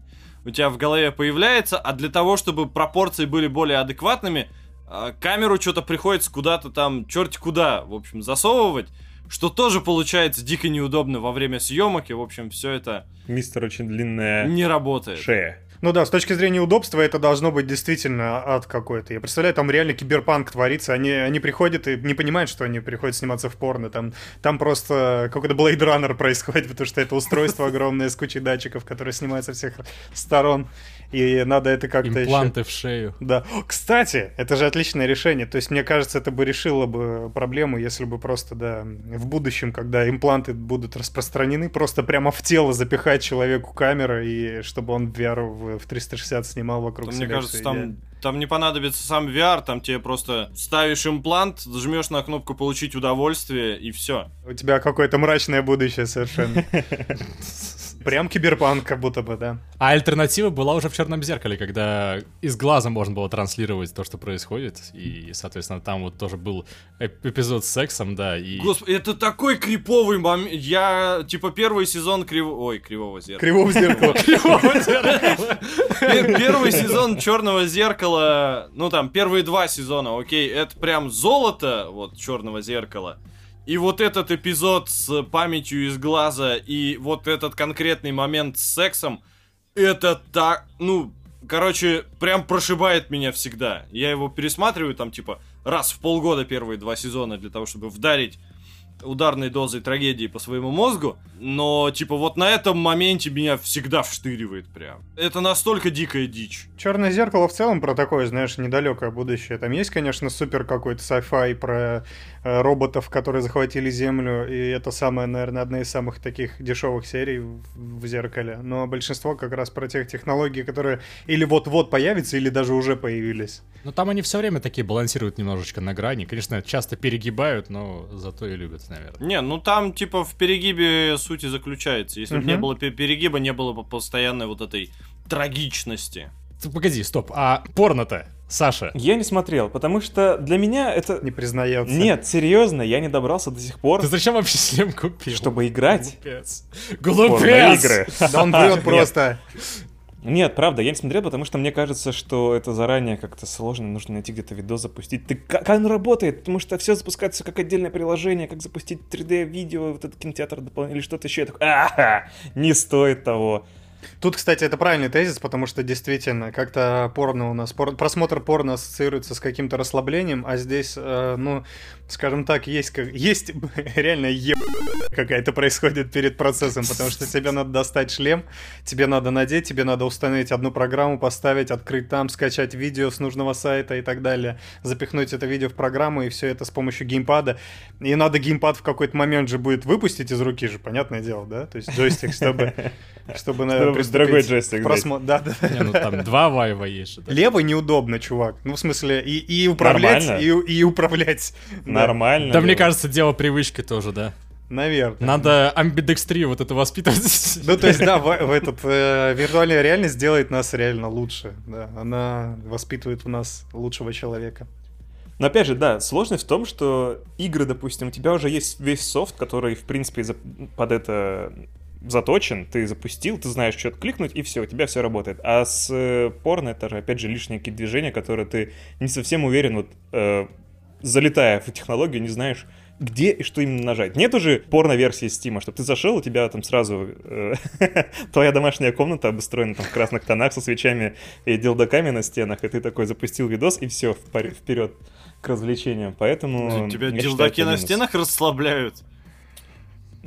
У тебя в голове появляется, а для того, чтобы пропорции были более адекватными, а, камеру что-то приходится куда-то там, черти куда, в общем, засовывать, что тоже получается дико неудобно во время съемок, и, в общем, все это... Мистер очень длинная... Не работает. Шея. Ну да, с точки зрения удобства это должно быть действительно ад какой-то. Я представляю, там реально киберпанк творится. Они, они приходят и не понимают, что они приходят сниматься в порно. Там, там просто какой-то Blade Runner происходит, потому что это устройство огромное с кучей датчиков, которое снимается со всех сторон. И надо это как-то Импланты еще... в шею. Да. Кстати, это же отличное решение. То есть, мне кажется, это бы решило бы проблему, если бы просто, да, в будущем, когда импланты будут распространены, просто прямо в тело запихать человеку камеры, и чтобы он VR в, 360 снимал вокруг себя. Мне кажется, там, там не понадобится сам VR, там тебе просто ставишь имплант, жмешь на кнопку «Получить удовольствие» и все. У тебя какое-то мрачное будущее совершенно. Прям киберпанк, как будто бы, да. А альтернатива была уже в черном зеркале, когда из глаза можно было транслировать то, что происходит. И, соответственно, там вот тоже был эпизод с сексом, да. И... Господи, это такой криповый момент. Я, типа, первый сезон криво... Ой, кривого зеркала. Кривого зеркала. Кривого зеркала. Первый сезон черного зеркала, ну там, первые два сезона, окей, это прям золото, вот, черного зеркала. И вот этот эпизод с памятью из глаза и вот этот конкретный момент с сексом, это так, ну, короче, прям прошибает меня всегда. Я его пересматриваю там, типа, раз в полгода первые два сезона для того, чтобы вдарить ударной дозой трагедии по своему мозгу, но, типа, вот на этом моменте меня всегда вштыривает прям. Это настолько дикая дичь. Черное зеркало в целом про такое, знаешь, недалекое будущее. Там есть, конечно, супер какой-то sci-fi про э, роботов, которые захватили Землю, и это самая, наверное, одна из самых таких дешевых серий в, в зеркале. Но большинство как раз про тех технологий, которые или вот-вот появятся, или даже уже появились. Ну там они все время такие балансируют немножечко на грани. Конечно, часто перегибают, но зато и любят наверное. Не, ну там типа в перегибе суть и заключается. Если бы не было перегиба, не было бы постоянной вот этой трагичности. Погоди, стоп, а порно-то, Саша? Я не смотрел, потому что для меня это... Не признается. Нет, серьезно, я не добрался до сих пор. Ты зачем вообще шлем купил? Чтобы играть. Глупец. Глупец! игры. Да он врет просто. Нет, правда, я не смотрел, потому что мне кажется, что это заранее как-то сложно, нужно найти где-то видос запустить. Ты, как, оно работает? Потому что все запускается как отдельное приложение, как запустить 3D-видео, вот этот кинотеатр дополнительно, или что-то еще. Я такой, а не стоит того. Тут, кстати, это правильный тезис, потому что действительно как-то порно у нас, пор, просмотр порно ассоциируется с каким-то расслаблением, а здесь, э, ну, скажем так, есть, как, есть реально еб какая-то происходит перед процессом, потому что тебе надо достать шлем, тебе надо надеть, тебе надо установить одну программу, поставить, открыть там, скачать видео с нужного сайта и так далее, запихнуть это видео в программу, и все это с помощью геймпада. И надо геймпад в какой-то момент же будет выпустить из руки же, понятное дело, да? То есть джойстик, чтобы, чтобы наверное, Дорогой джойстик. Просмо... Да, да. Не, ну там два вайва есть. Да. Левый неудобно, чувак. Ну, в смысле, и, и управлять, и, и управлять. Нормально. Да, мне кажется, дело привычки тоже, да. Наверное. Надо амбидекстрию вот это воспитывать. Ну, то есть, да, в, в этот э, виртуальная реальность делает нас реально лучше. Да, она воспитывает в нас лучшего человека. Но опять же, да, сложность в том, что игры, допустим, у тебя уже есть весь софт, который, в принципе, под это заточен, ты запустил, ты знаешь, что кликнуть, и все, у тебя все работает. А с э, порно это же, опять же, лишние какие-то движения, которые ты не совсем уверен, вот, э, залетая в технологию, не знаешь, где и что именно нажать. Нет уже порно-версии Стима, чтобы ты зашел, у тебя там сразу э, твоя домашняя комната обустроена там в красных тонах со свечами и делдаками на стенах, и ты такой запустил видос, и все, вперед к развлечениям. Поэтому... Тебя делдаки на стенах расслабляют.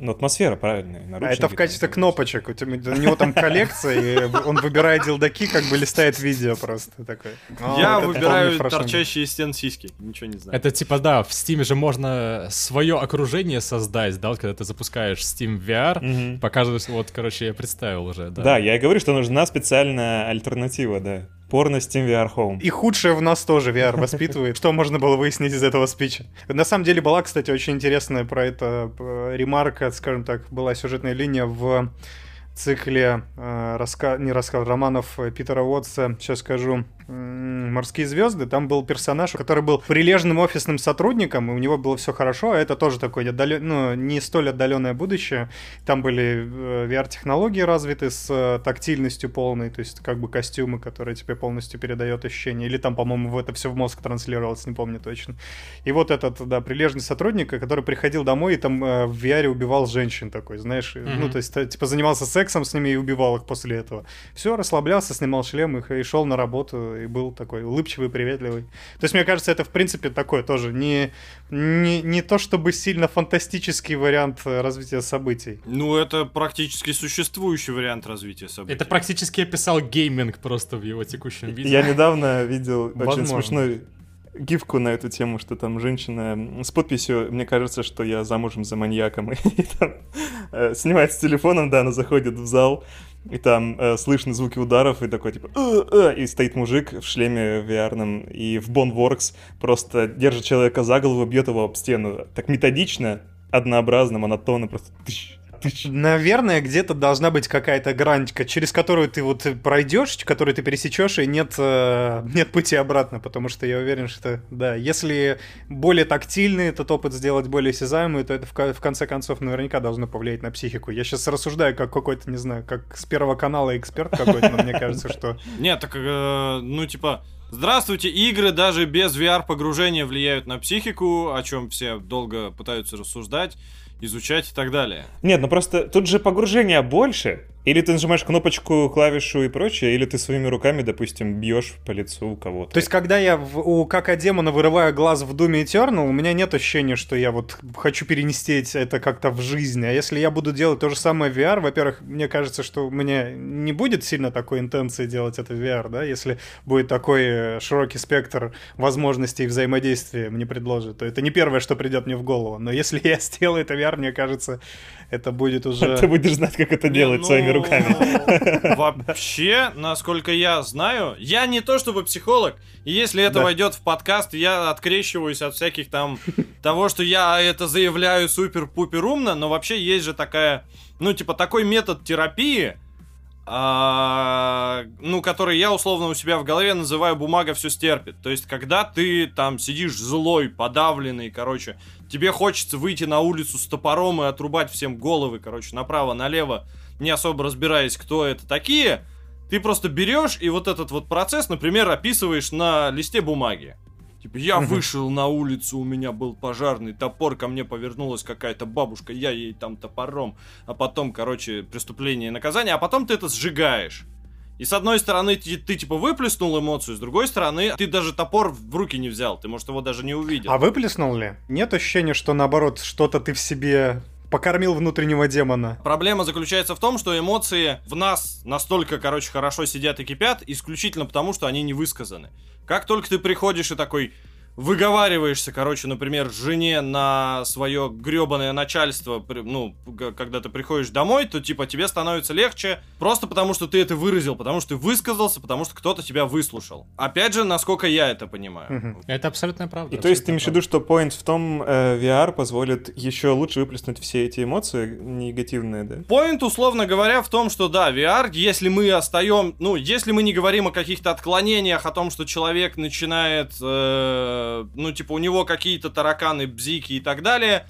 Ну, атмосфера правильная. А это в качестве кнопочек. У, тебя, у него там коллекция, и он выбирает делдаки, как бы листает видео просто такой. Я выбираю торчащие стен сиськи. Ничего не знаю. Это типа, да, в Steam же можно свое окружение создать, да, когда ты запускаешь Steam VR, показываешь, вот, короче, я представил уже, да. Да, я и говорю, что нужна специальная альтернатива, да. Порно Steam VR Home. И худшее в нас тоже VR воспитывает. Что можно было выяснить из этого спича? На самом деле была, кстати, очень интересная про это э, ремарка, скажем так, была сюжетная линия в цикле э, раска... не рассказ романов Питера Уотса, сейчас скажу, «Морские звезды», там был персонаж, который был прилежным офисным сотрудником, и у него было все хорошо, а это тоже такое отдален... ну, не столь отдаленное будущее. Там были э, VR-технологии развиты с э, тактильностью полной, то есть как бы костюмы, которые тебе полностью передает ощущение. Или там, по-моему, в это все в мозг транслировалось, не помню точно. И вот этот, да, прилежный сотрудник, который приходил домой и там э, в VR убивал женщин такой, знаешь, mm-hmm. ну, то есть, типа, занимался сексом с ними и убивал их после этого. Все, расслаблялся, снимал шлем их и шел на работу и был такой улыбчивый, приветливый. То есть, мне кажется, это, в принципе, такое тоже не, не, не то чтобы сильно фантастический вариант развития событий. Ну, это практически существующий вариант развития событий. Это практически описал гейминг просто в его текущем виде. Я недавно видел очень смешной гифку на эту тему, что там женщина с подписью, мне кажется, что я замужем за маньяком, и там э, снимает с телефоном, да, она заходит в зал, и там э, слышны звуки ударов, и такой, типа, э, э, и стоит мужик в шлеме VR, и в Boneworks просто держит человека за голову, бьет его об стену. Так методично, однообразно, монотонно, просто тыщ, Наверное, где-то должна быть какая-то граничка, через которую ты вот пройдешь, которую ты пересечешь, и нет, э, нет пути обратно, потому что я уверен, что, да, если более тактильный этот опыт сделать более осязаемый, то это в, в конце концов наверняка должно повлиять на психику. Я сейчас рассуждаю как какой-то, не знаю, как с Первого канала эксперт какой-то, но мне кажется, что... Нет, так, э, ну, типа, Здравствуйте, игры даже без VR-погружения влияют на психику, о чем все долго пытаются рассуждать изучать и так далее. Нет, ну просто тут же погружения больше. Или ты нажимаешь кнопочку, клавишу и прочее, или ты своими руками, допустим, бьешь по лицу у кого-то. То есть, когда я в, у Кака Демона вырываю глаз в Думе Eternal, у меня нет ощущения, что я вот хочу перенести это как-то в жизнь. А если я буду делать то же самое в VR, во-первых, мне кажется, что у меня не будет сильно такой интенции делать это в VR, да, если будет такой э, широкий спектр возможностей взаимодействия мне предложит, то это не первое, что придет мне в голову. Но если я сделаю это в VR, мне кажется, это будет уже... Ты будешь знать, как это делать ну, своими руками. Вообще, насколько я знаю, я не то чтобы психолог, и если это да. войдет в подкаст, я открещиваюсь от всяких там того, что я это заявляю супер-пупер умно, но вообще есть же такая, ну, типа, такой метод терапии, а, ну, который я условно у себя в голове называю бумага все стерпит. То есть, когда ты там сидишь злой, подавленный, короче, тебе хочется выйти на улицу с топором и отрубать всем головы, короче, направо-налево, не особо разбираясь, кто это такие, Ты просто берешь и вот этот вот процесс, например, описываешь на листе бумаги. Типа, я вышел на улицу, у меня был пожарный топор, ко мне повернулась какая-то бабушка, я ей там топором, а потом, короче, преступление и наказание, а потом ты это сжигаешь. И с одной стороны, ты, ты типа выплеснул эмоцию, с другой стороны, ты даже топор в руки не взял, ты, может, его даже не увидел. А выплеснул ли? Нет ощущения, что наоборот, что-то ты в себе покормил внутреннего демона. Проблема заключается в том, что эмоции в нас настолько, короче, хорошо сидят и кипят, исключительно потому, что они не высказаны. Как только ты приходишь и такой, выговариваешься, короче, например, жене на свое гребаное начальство, ну, когда ты приходишь домой, то, типа, тебе становится легче просто потому, что ты это выразил, потому что ты высказался, потому что кто-то тебя выслушал. Опять же, насколько я это понимаю. Это абсолютно правда. И то есть ты имеешь в виду, что point в том, э, VR позволит еще лучше выплеснуть все эти эмоции негативные, да? Point, условно говоря, в том, что да, VR, если мы остаем, ну, если мы не говорим о каких-то отклонениях, о том, что человек начинает э, Э, ну, типа, у него какие-то тараканы, бзики и так далее,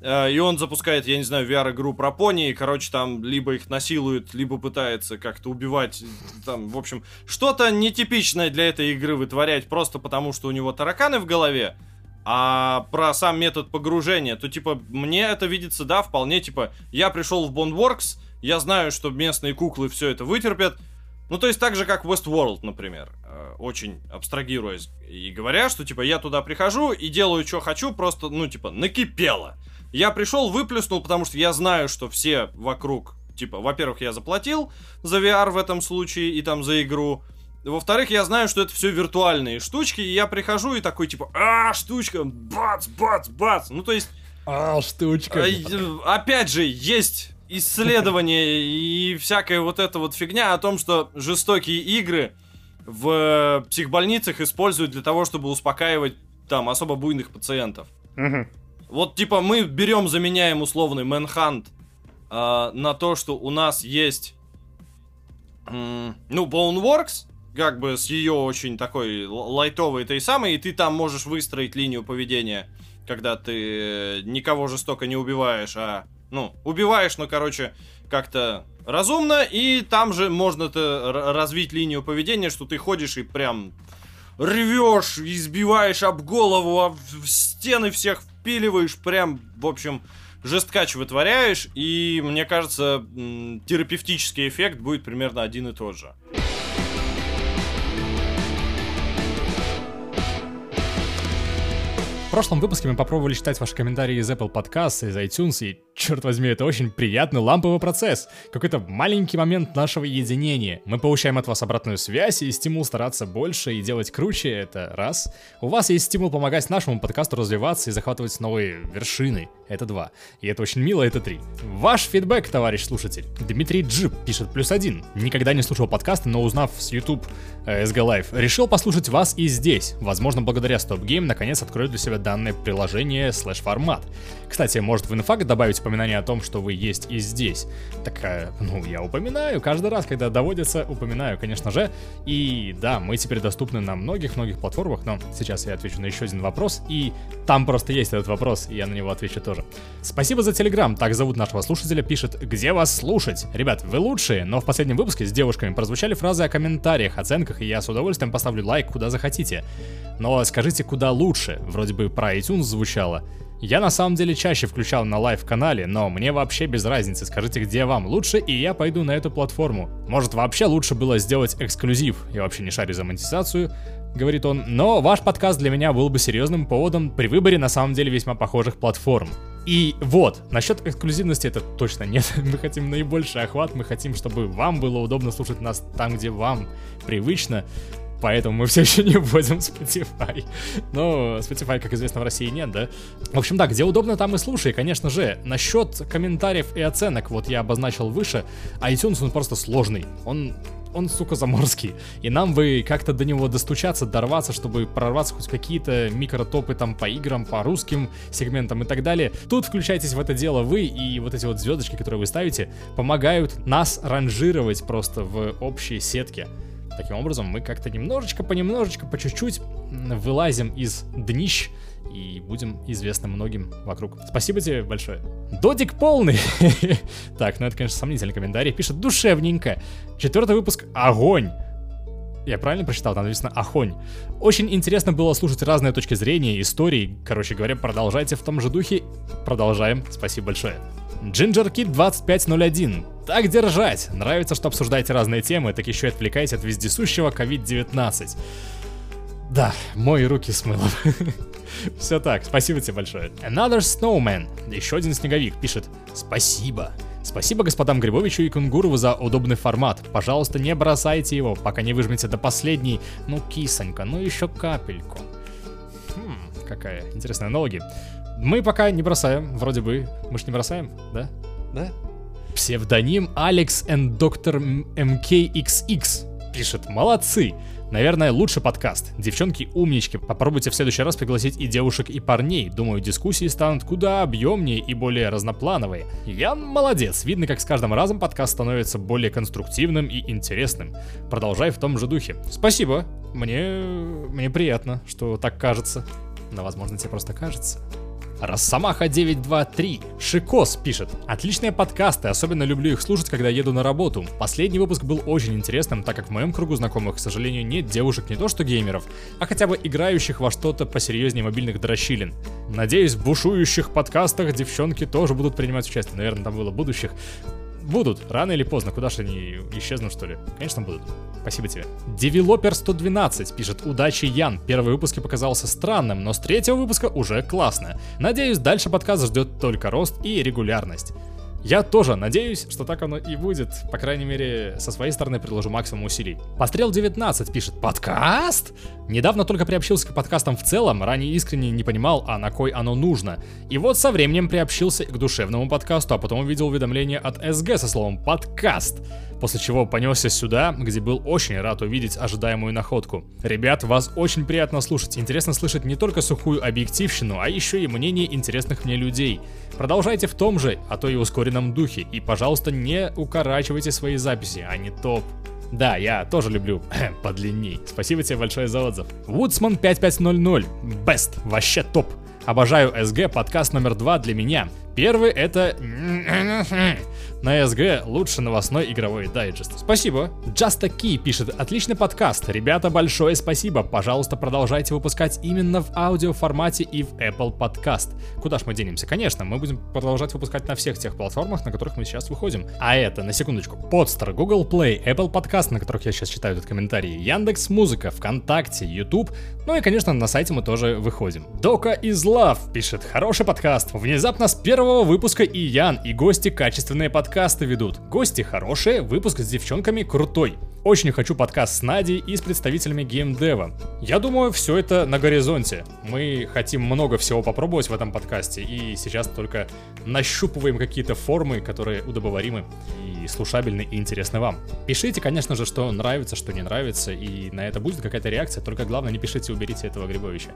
э, и он запускает, я не знаю, VR-игру про пони, и, короче, там либо их насилует, либо пытается как-то убивать, там, в общем, что-то нетипичное для этой игры вытворять просто потому, что у него тараканы в голове, а про сам метод погружения, то, типа, мне это видится, да, вполне, типа, я пришел в Bondworks, я знаю, что местные куклы все это вытерпят, ну, то есть так же, как Westworld, например, э, очень абстрагируясь и говоря, что, типа, я туда прихожу и делаю, что хочу, просто, ну, типа, накипело. Я пришел, выплеснул, потому что я знаю, что все вокруг, типа, во-первых, я заплатил за VR в этом случае и там за игру, во-вторых, я знаю, что это все виртуальные штучки, и я прихожу и такой, типа, а, штучка, бац, бац, бац. Ну, то есть... А, штучка. Э, опять же, есть исследования и всякая вот эта вот фигня о том, что жестокие игры в психбольницах используют для того, чтобы успокаивать там особо буйных пациентов. Угу. Вот типа мы берем, заменяем условный Manhunt э, на то, что у нас есть э, ну Boneworks, как бы с ее очень такой лайтовой этой самой, и ты там можешь выстроить линию поведения, когда ты никого жестоко не убиваешь, а ну, убиваешь, но, короче, как-то разумно, и там же можно -то развить линию поведения, что ты ходишь и прям рвешь, избиваешь об голову, а в стены всех впиливаешь, прям, в общем, жесткач вытворяешь, и мне кажется, терапевтический эффект будет примерно один и тот же. В прошлом выпуске мы попробовали читать ваши комментарии из Apple Podcasts, из iTunes, и, черт возьми, это очень приятный ламповый процесс. Какой-то маленький момент нашего единения. Мы получаем от вас обратную связь и стимул стараться больше и делать круче, это раз. У вас есть стимул помогать нашему подкасту развиваться и захватывать новые вершины, это два. И это очень мило, это три. Ваш фидбэк, товарищ слушатель. Дмитрий Джип пишет плюс один. Никогда не слушал подкасты, но узнав с YouTube э, SG Live, решил послушать вас и здесь. Возможно, благодаря Stop Game наконец открою для себя данное приложение слэш-формат. Кстати, может в инфак добавить упоминание о том, что вы есть и здесь. Так, э, ну, я упоминаю каждый раз, когда доводится, упоминаю, конечно же. И да, мы теперь доступны на многих-многих платформах, но сейчас я отвечу на еще один вопрос, и там просто есть этот вопрос, и я на него отвечу тоже. Спасибо за Телеграм, так зовут нашего слушателя, пишет «Где вас слушать?» Ребят, вы лучшие, но в последнем выпуске с девушками прозвучали фразы о комментариях, оценках, и я с удовольствием поставлю лайк куда захотите. Но скажите, куда лучше? Вроде бы про iTunes звучало. Я на самом деле чаще включал на live-канале, но мне вообще без разницы, скажите, где вам лучше, и я пойду на эту платформу. Может, вообще лучше было сделать эксклюзив, я вообще не шарю за монетизацию, говорит он, но ваш подкаст для меня был бы серьезным поводом при выборе на самом деле весьма похожих платформ. И вот, насчет эксклюзивности это точно нет. Мы хотим наибольший охват, мы хотим, чтобы вам было удобно слушать нас там, где вам привычно поэтому мы все еще не вводим Spotify. Но Spotify, как известно, в России нет, да? В общем, да, где удобно, там и слушай, конечно же. Насчет комментариев и оценок, вот я обозначил выше, iTunes, он просто сложный. Он он, сука, заморский. И нам бы как-то до него достучаться, дорваться, чтобы прорваться хоть какие-то микротопы там по играм, по русским сегментам и так далее. Тут включайтесь в это дело вы, и вот эти вот звездочки, которые вы ставите, помогают нас ранжировать просто в общей сетке. Таким образом, мы как-то немножечко, понемножечко, по чуть-чуть вылазим из днищ и будем известны многим вокруг. Спасибо тебе большое. Додик полный. так, ну это, конечно, сомнительный комментарий. Пишет душевненько. Четвертый выпуск «Огонь». Я правильно прочитал? Там написано «Ахонь». Очень интересно было слушать разные точки зрения, истории. Короче говоря, продолжайте в том же духе. Продолжаем. Спасибо большое. Ginger Kid 2501. Так держать! Нравится, что обсуждаете разные темы, так еще и отвлекаете от вездесущего COVID-19. Да, мои руки с мылом. Все так, спасибо тебе большое. Another Snowman, еще один снеговик, пишет «Спасибо». Спасибо господам Грибовичу и Кунгурову за удобный формат. Пожалуйста, не бросайте его, пока не выжмете до последней. Ну, кисонька, ну еще капельку. Хм, какая интересная аналогия. Мы пока не бросаем, вроде бы. Мы ж не бросаем, да? Да? Псевдоним Алекс и доктор MKXX пишет «Молодцы! Наверное, лучший подкаст. Девчонки умнички. Попробуйте в следующий раз пригласить и девушек, и парней. Думаю, дискуссии станут куда объемнее и более разноплановые. Я молодец. Видно, как с каждым разом подкаст становится более конструктивным и интересным. Продолжай в том же духе. Спасибо. Мне... мне приятно, что так кажется. Но, возможно, тебе просто кажется. Росомаха 923. Шикос пишет. Отличные подкасты, особенно люблю их слушать, когда еду на работу. Последний выпуск был очень интересным, так как в моем кругу знакомых, к сожалению, нет девушек не то что геймеров, а хотя бы играющих во что-то посерьезнее мобильных дрочилин. Надеюсь, в бушующих подкастах девчонки тоже будут принимать участие. Наверное, там было будущих. Будут, рано или поздно, куда же они исчезнут, что ли? Конечно, будут. Спасибо тебе. Девелопер 112 пишет «Удачи, Ян. Первый выпуск показался странным, но с третьего выпуска уже классно. Надеюсь, дальше подкаст ждет только рост и регулярность. Я тоже надеюсь, что так оно и будет. По крайней мере, со своей стороны приложу максимум усилий. Пострел 19 пишет «Подкаст?» Недавно только приобщился к подкастам в целом, ранее искренне не понимал, а на кой оно нужно. И вот со временем приобщился к душевному подкасту, а потом увидел уведомление от СГ со словом «подкаст» после чего понесся сюда, где был очень рад увидеть ожидаемую находку. Ребят, вас очень приятно слушать. Интересно слышать не только сухую объективщину, а еще и мнение интересных мне людей. Продолжайте в том же, а то и ускоренном духе, и, пожалуйста, не укорачивайте свои записи, они топ. Да, я тоже люблю подлинней. Спасибо тебе большое за отзыв. Woodsman 5500. Best. Вообще топ. Обожаю СГ, подкаст номер два для меня. Первый это... На СГ лучше новостной игровой дайджест. Спасибо. Just a Key пишет, отличный подкаст. Ребята, большое спасибо. Пожалуйста, продолжайте выпускать именно в аудиоформате и в Apple Podcast. Куда ж мы денемся? Конечно, мы будем продолжать выпускать на всех тех платформах, на которых мы сейчас выходим. А это, на секундочку, Podster, Google Play, Apple Podcast, на которых я сейчас читаю этот комментарий, Яндекс Музыка, ВКонтакте, YouTube, ну и, конечно, на сайте мы тоже выходим. Дока из Love пишет, хороший подкаст. Внезапно с первого выпуска и Ян, и гости качественные подкасты подкасты ведут. Гости хорошие, выпуск с девчонками крутой. Очень хочу подкаст с Надей и с представителями геймдева. Я думаю, все это на горизонте. Мы хотим много всего попробовать в этом подкасте, и сейчас только нащупываем какие-то формы, которые удобоваримы и слушабельны и интересны вам. Пишите, конечно же, что нравится, что не нравится, и на это будет какая-то реакция, только главное не пишите «уберите этого Грибовича»,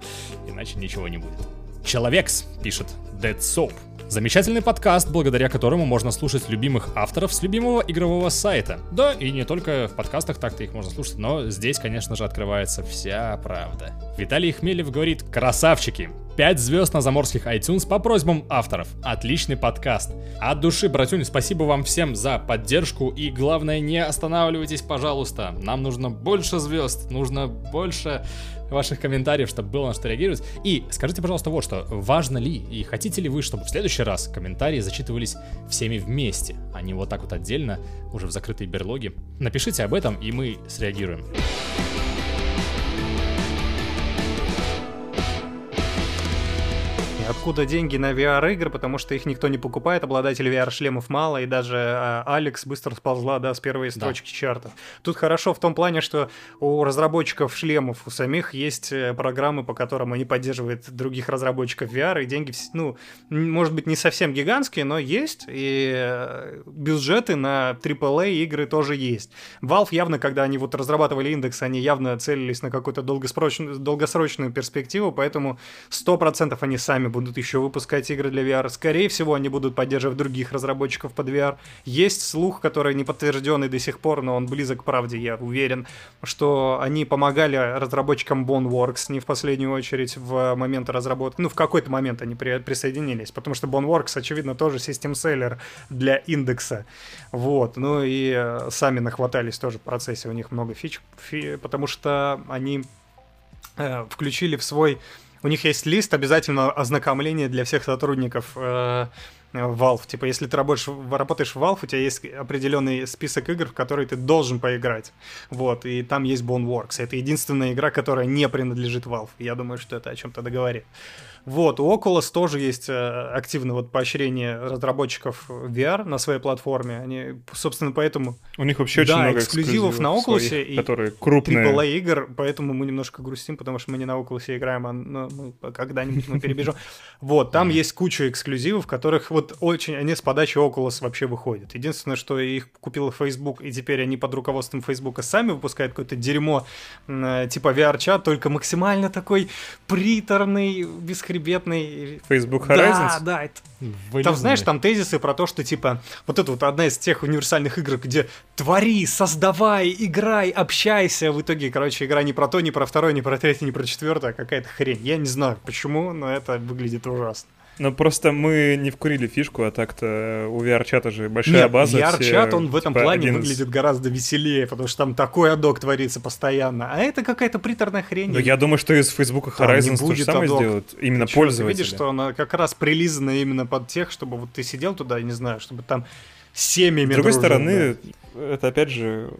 иначе ничего не будет. Человекс пишет Dead Soap. Замечательный подкаст, благодаря которому можно слушать любимых авторов с любимого игрового сайта. Да, и не только в подкастах так-то их можно слушать, но здесь, конечно же, открывается вся правда. Виталий Хмелев говорит «Красавчики! 5 звезд на заморских iTunes по просьбам авторов. Отличный подкаст. От души, братюни, спасибо вам всем за поддержку и главное, не останавливайтесь, пожалуйста. Нам нужно больше звезд, нужно больше ваших комментариев, чтобы было на что реагировать. И скажите, пожалуйста, вот что. Важно ли и хотите ли вы, чтобы в следующий раз комментарии зачитывались всеми вместе, а не вот так вот отдельно, уже в закрытой берлоге? Напишите об этом, и мы среагируем. Откуда деньги на VR-игры, потому что их никто не покупает, обладателей VR-шлемов мало, и даже а, Алекс быстро сползла, да, с первой строчки да. чартов. Тут хорошо в том плане, что у разработчиков шлемов, у самих есть э, программы, по которым они поддерживают других разработчиков VR, и деньги, ну, может быть, не совсем гигантские, но есть, и э, бюджеты на AAA игры тоже есть. Valve явно, когда они вот разрабатывали индекс, они явно целились на какую-то долгосрочную, долгосрочную перспективу, поэтому 100% они сами будут еще выпускать игры для VR. Скорее всего, они будут поддерживать других разработчиков под VR. Есть слух, который не подтвержденный до сих пор, но он близок к правде, я уверен, что они помогали разработчикам Boneworks, не в последнюю очередь, в момент разработки. Ну, в какой-то момент они при, присоединились, потому что Boneworks, очевидно, тоже систем-селлер для индекса. Вот. Ну и э, сами нахватались тоже в процессе, у них много фич, фи, потому что они э, включили в свой у них есть лист обязательно ознакомления для всех сотрудников э, Valve. Типа, если ты работаешь, работаешь в Valve, у тебя есть определенный список игр, в которые ты должен поиграть. Вот, и там есть Boneworks. Это единственная игра, которая не принадлежит Valve. Я думаю, что это о чем-то договорит. Вот, у Oculus тоже есть э, активное вот поощрение разработчиков VR на своей платформе. Они, собственно, поэтому... У них вообще очень да, много эксклюзивов, эксклюзивов на Oculus своих, и которые крупные. AAA игр, поэтому мы немножко грустим, потому что мы не на Oculus играем, а ну, мы когда-нибудь мы перебежим. Вот, там есть куча эксклюзивов, которых вот очень, они с подачи Oculus вообще выходят. Единственное, что их купил Facebook, и теперь они под руководством Facebook сами выпускают какое-то дерьмо э, типа VR-чат, только максимально такой приторный, бесхребетный. Facebook Да, Horizons? да, это Вылизанный. там, знаешь, там тезисы про то, что, типа, вот это вот одна из тех универсальных игр, где твори, создавай, играй, общайся. В итоге, короче, игра не про то, не про второе, не про третье, не про четвертое, а какая-то хрень. Я не знаю почему, но это выглядит ужасно. Ну, просто мы не вкурили фишку, а так-то у VR-чата же большая Нет, база. VR-чат, он в этом типа, плане один из- выглядит гораздо веселее, потому что там такой адок творится постоянно. А это какая-то приторная хрень. Ну, я думаю, что из Facebook Horizons то же самое адок. сделают. Именно Ты чё, ты пользователи. видишь, что она как раз прилизана именно под тех, чтобы вот ты сидел туда, я не знаю, чтобы там семьями С другой дружил, стороны, это опять же,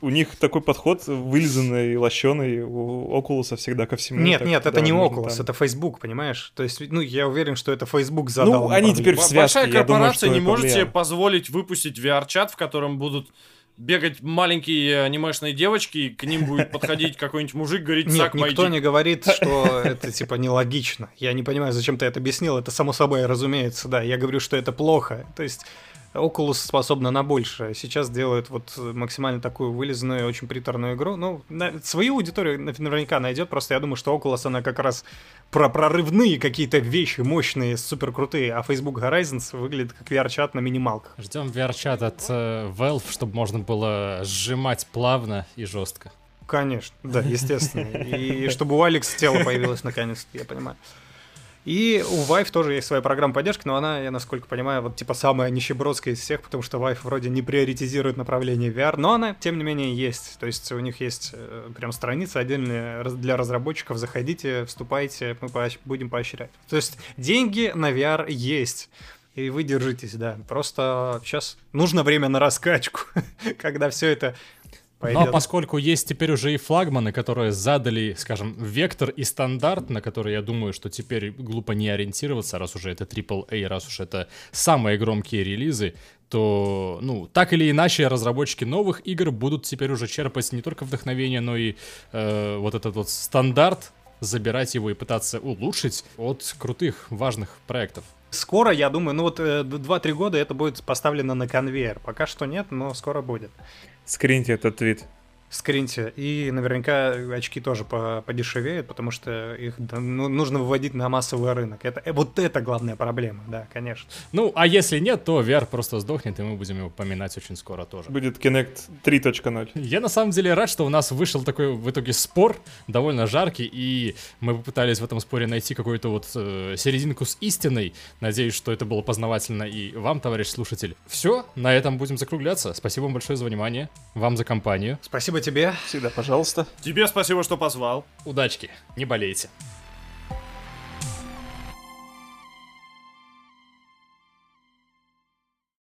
у них такой подход вылизанный, лощеный, у Oculus всегда ко всему. Нет, так нет, это да, не Oculus, там. это Facebook, понимаешь? То есть, ну, я уверен, что это Facebook задал. Ну, они теперь в связке, Большая я думаю, корпорация что не может себе позволить выпустить VR-чат, в котором будут бегать маленькие анимешные девочки, и к ним будет подходить какой-нибудь мужик, говорить, Нет, «Сак, никто мальчик». не говорит, что это типа нелогично. Я не понимаю, зачем ты это объяснил. Это само собой разумеется, да. Я говорю, что это плохо. То есть Oculus способна на большее. Сейчас делают вот максимально такую вылизанную, очень приторную игру. Ну, на- свою аудиторию наверняка найдет. Просто я думаю, что Oculus, она как раз про прорывные какие-то вещи мощные, супер крутые. А Facebook Horizons выглядит как VR-чат на минималках. Ждем VR-чат от э, Valve, чтобы можно было сжимать плавно и жестко. Конечно, да, естественно. И чтобы у Алекс тело появилось наконец я понимаю. И у Vive тоже есть своя программа поддержки, но она, я насколько понимаю, вот типа самая нищебродская из всех, потому что Vive вроде не приоритизирует направление VR, но она, тем не менее, есть. То есть у них есть э, прям страница отдельная для разработчиков. Заходите, вступайте, мы поощ- будем поощрять. То есть деньги на VR есть. И вы держитесь, да. Просто сейчас нужно время на раскачку, когда все это Но пойдет. поскольку есть теперь уже и флагманы, которые задали, скажем, вектор и стандарт, на который я думаю, что теперь глупо не ориентироваться, раз уже это AAA, раз уж это самые громкие релизы, то, ну, так или иначе, разработчики новых игр будут теперь уже черпать не только вдохновение, но и э, вот этот вот стандарт, забирать его и пытаться улучшить от крутых, важных проектов. Скоро, я думаю, ну вот э, 2-3 года это будет поставлено на конвейер. Пока что нет, но скоро будет. Скриньте этот твит. Скриньте. И наверняка очки тоже по- подешевеют, потому что их ну, нужно выводить на массовый рынок. Это, э, вот это главная проблема, да, конечно. Ну, а если нет, то VR просто сдохнет, и мы будем его поминать очень скоро тоже. Будет Kinect 3.0. Я на самом деле рад, что у нас вышел такой в итоге спор, довольно жаркий, и мы попытались в этом споре найти какую-то вот э, серединку с истиной. Надеюсь, что это было познавательно и вам, товарищ слушатель. Все, на этом будем закругляться. Спасибо вам большое за внимание, вам за компанию. Спасибо тебе. Всегда, пожалуйста. Тебе спасибо, что позвал. Удачки, не болейте.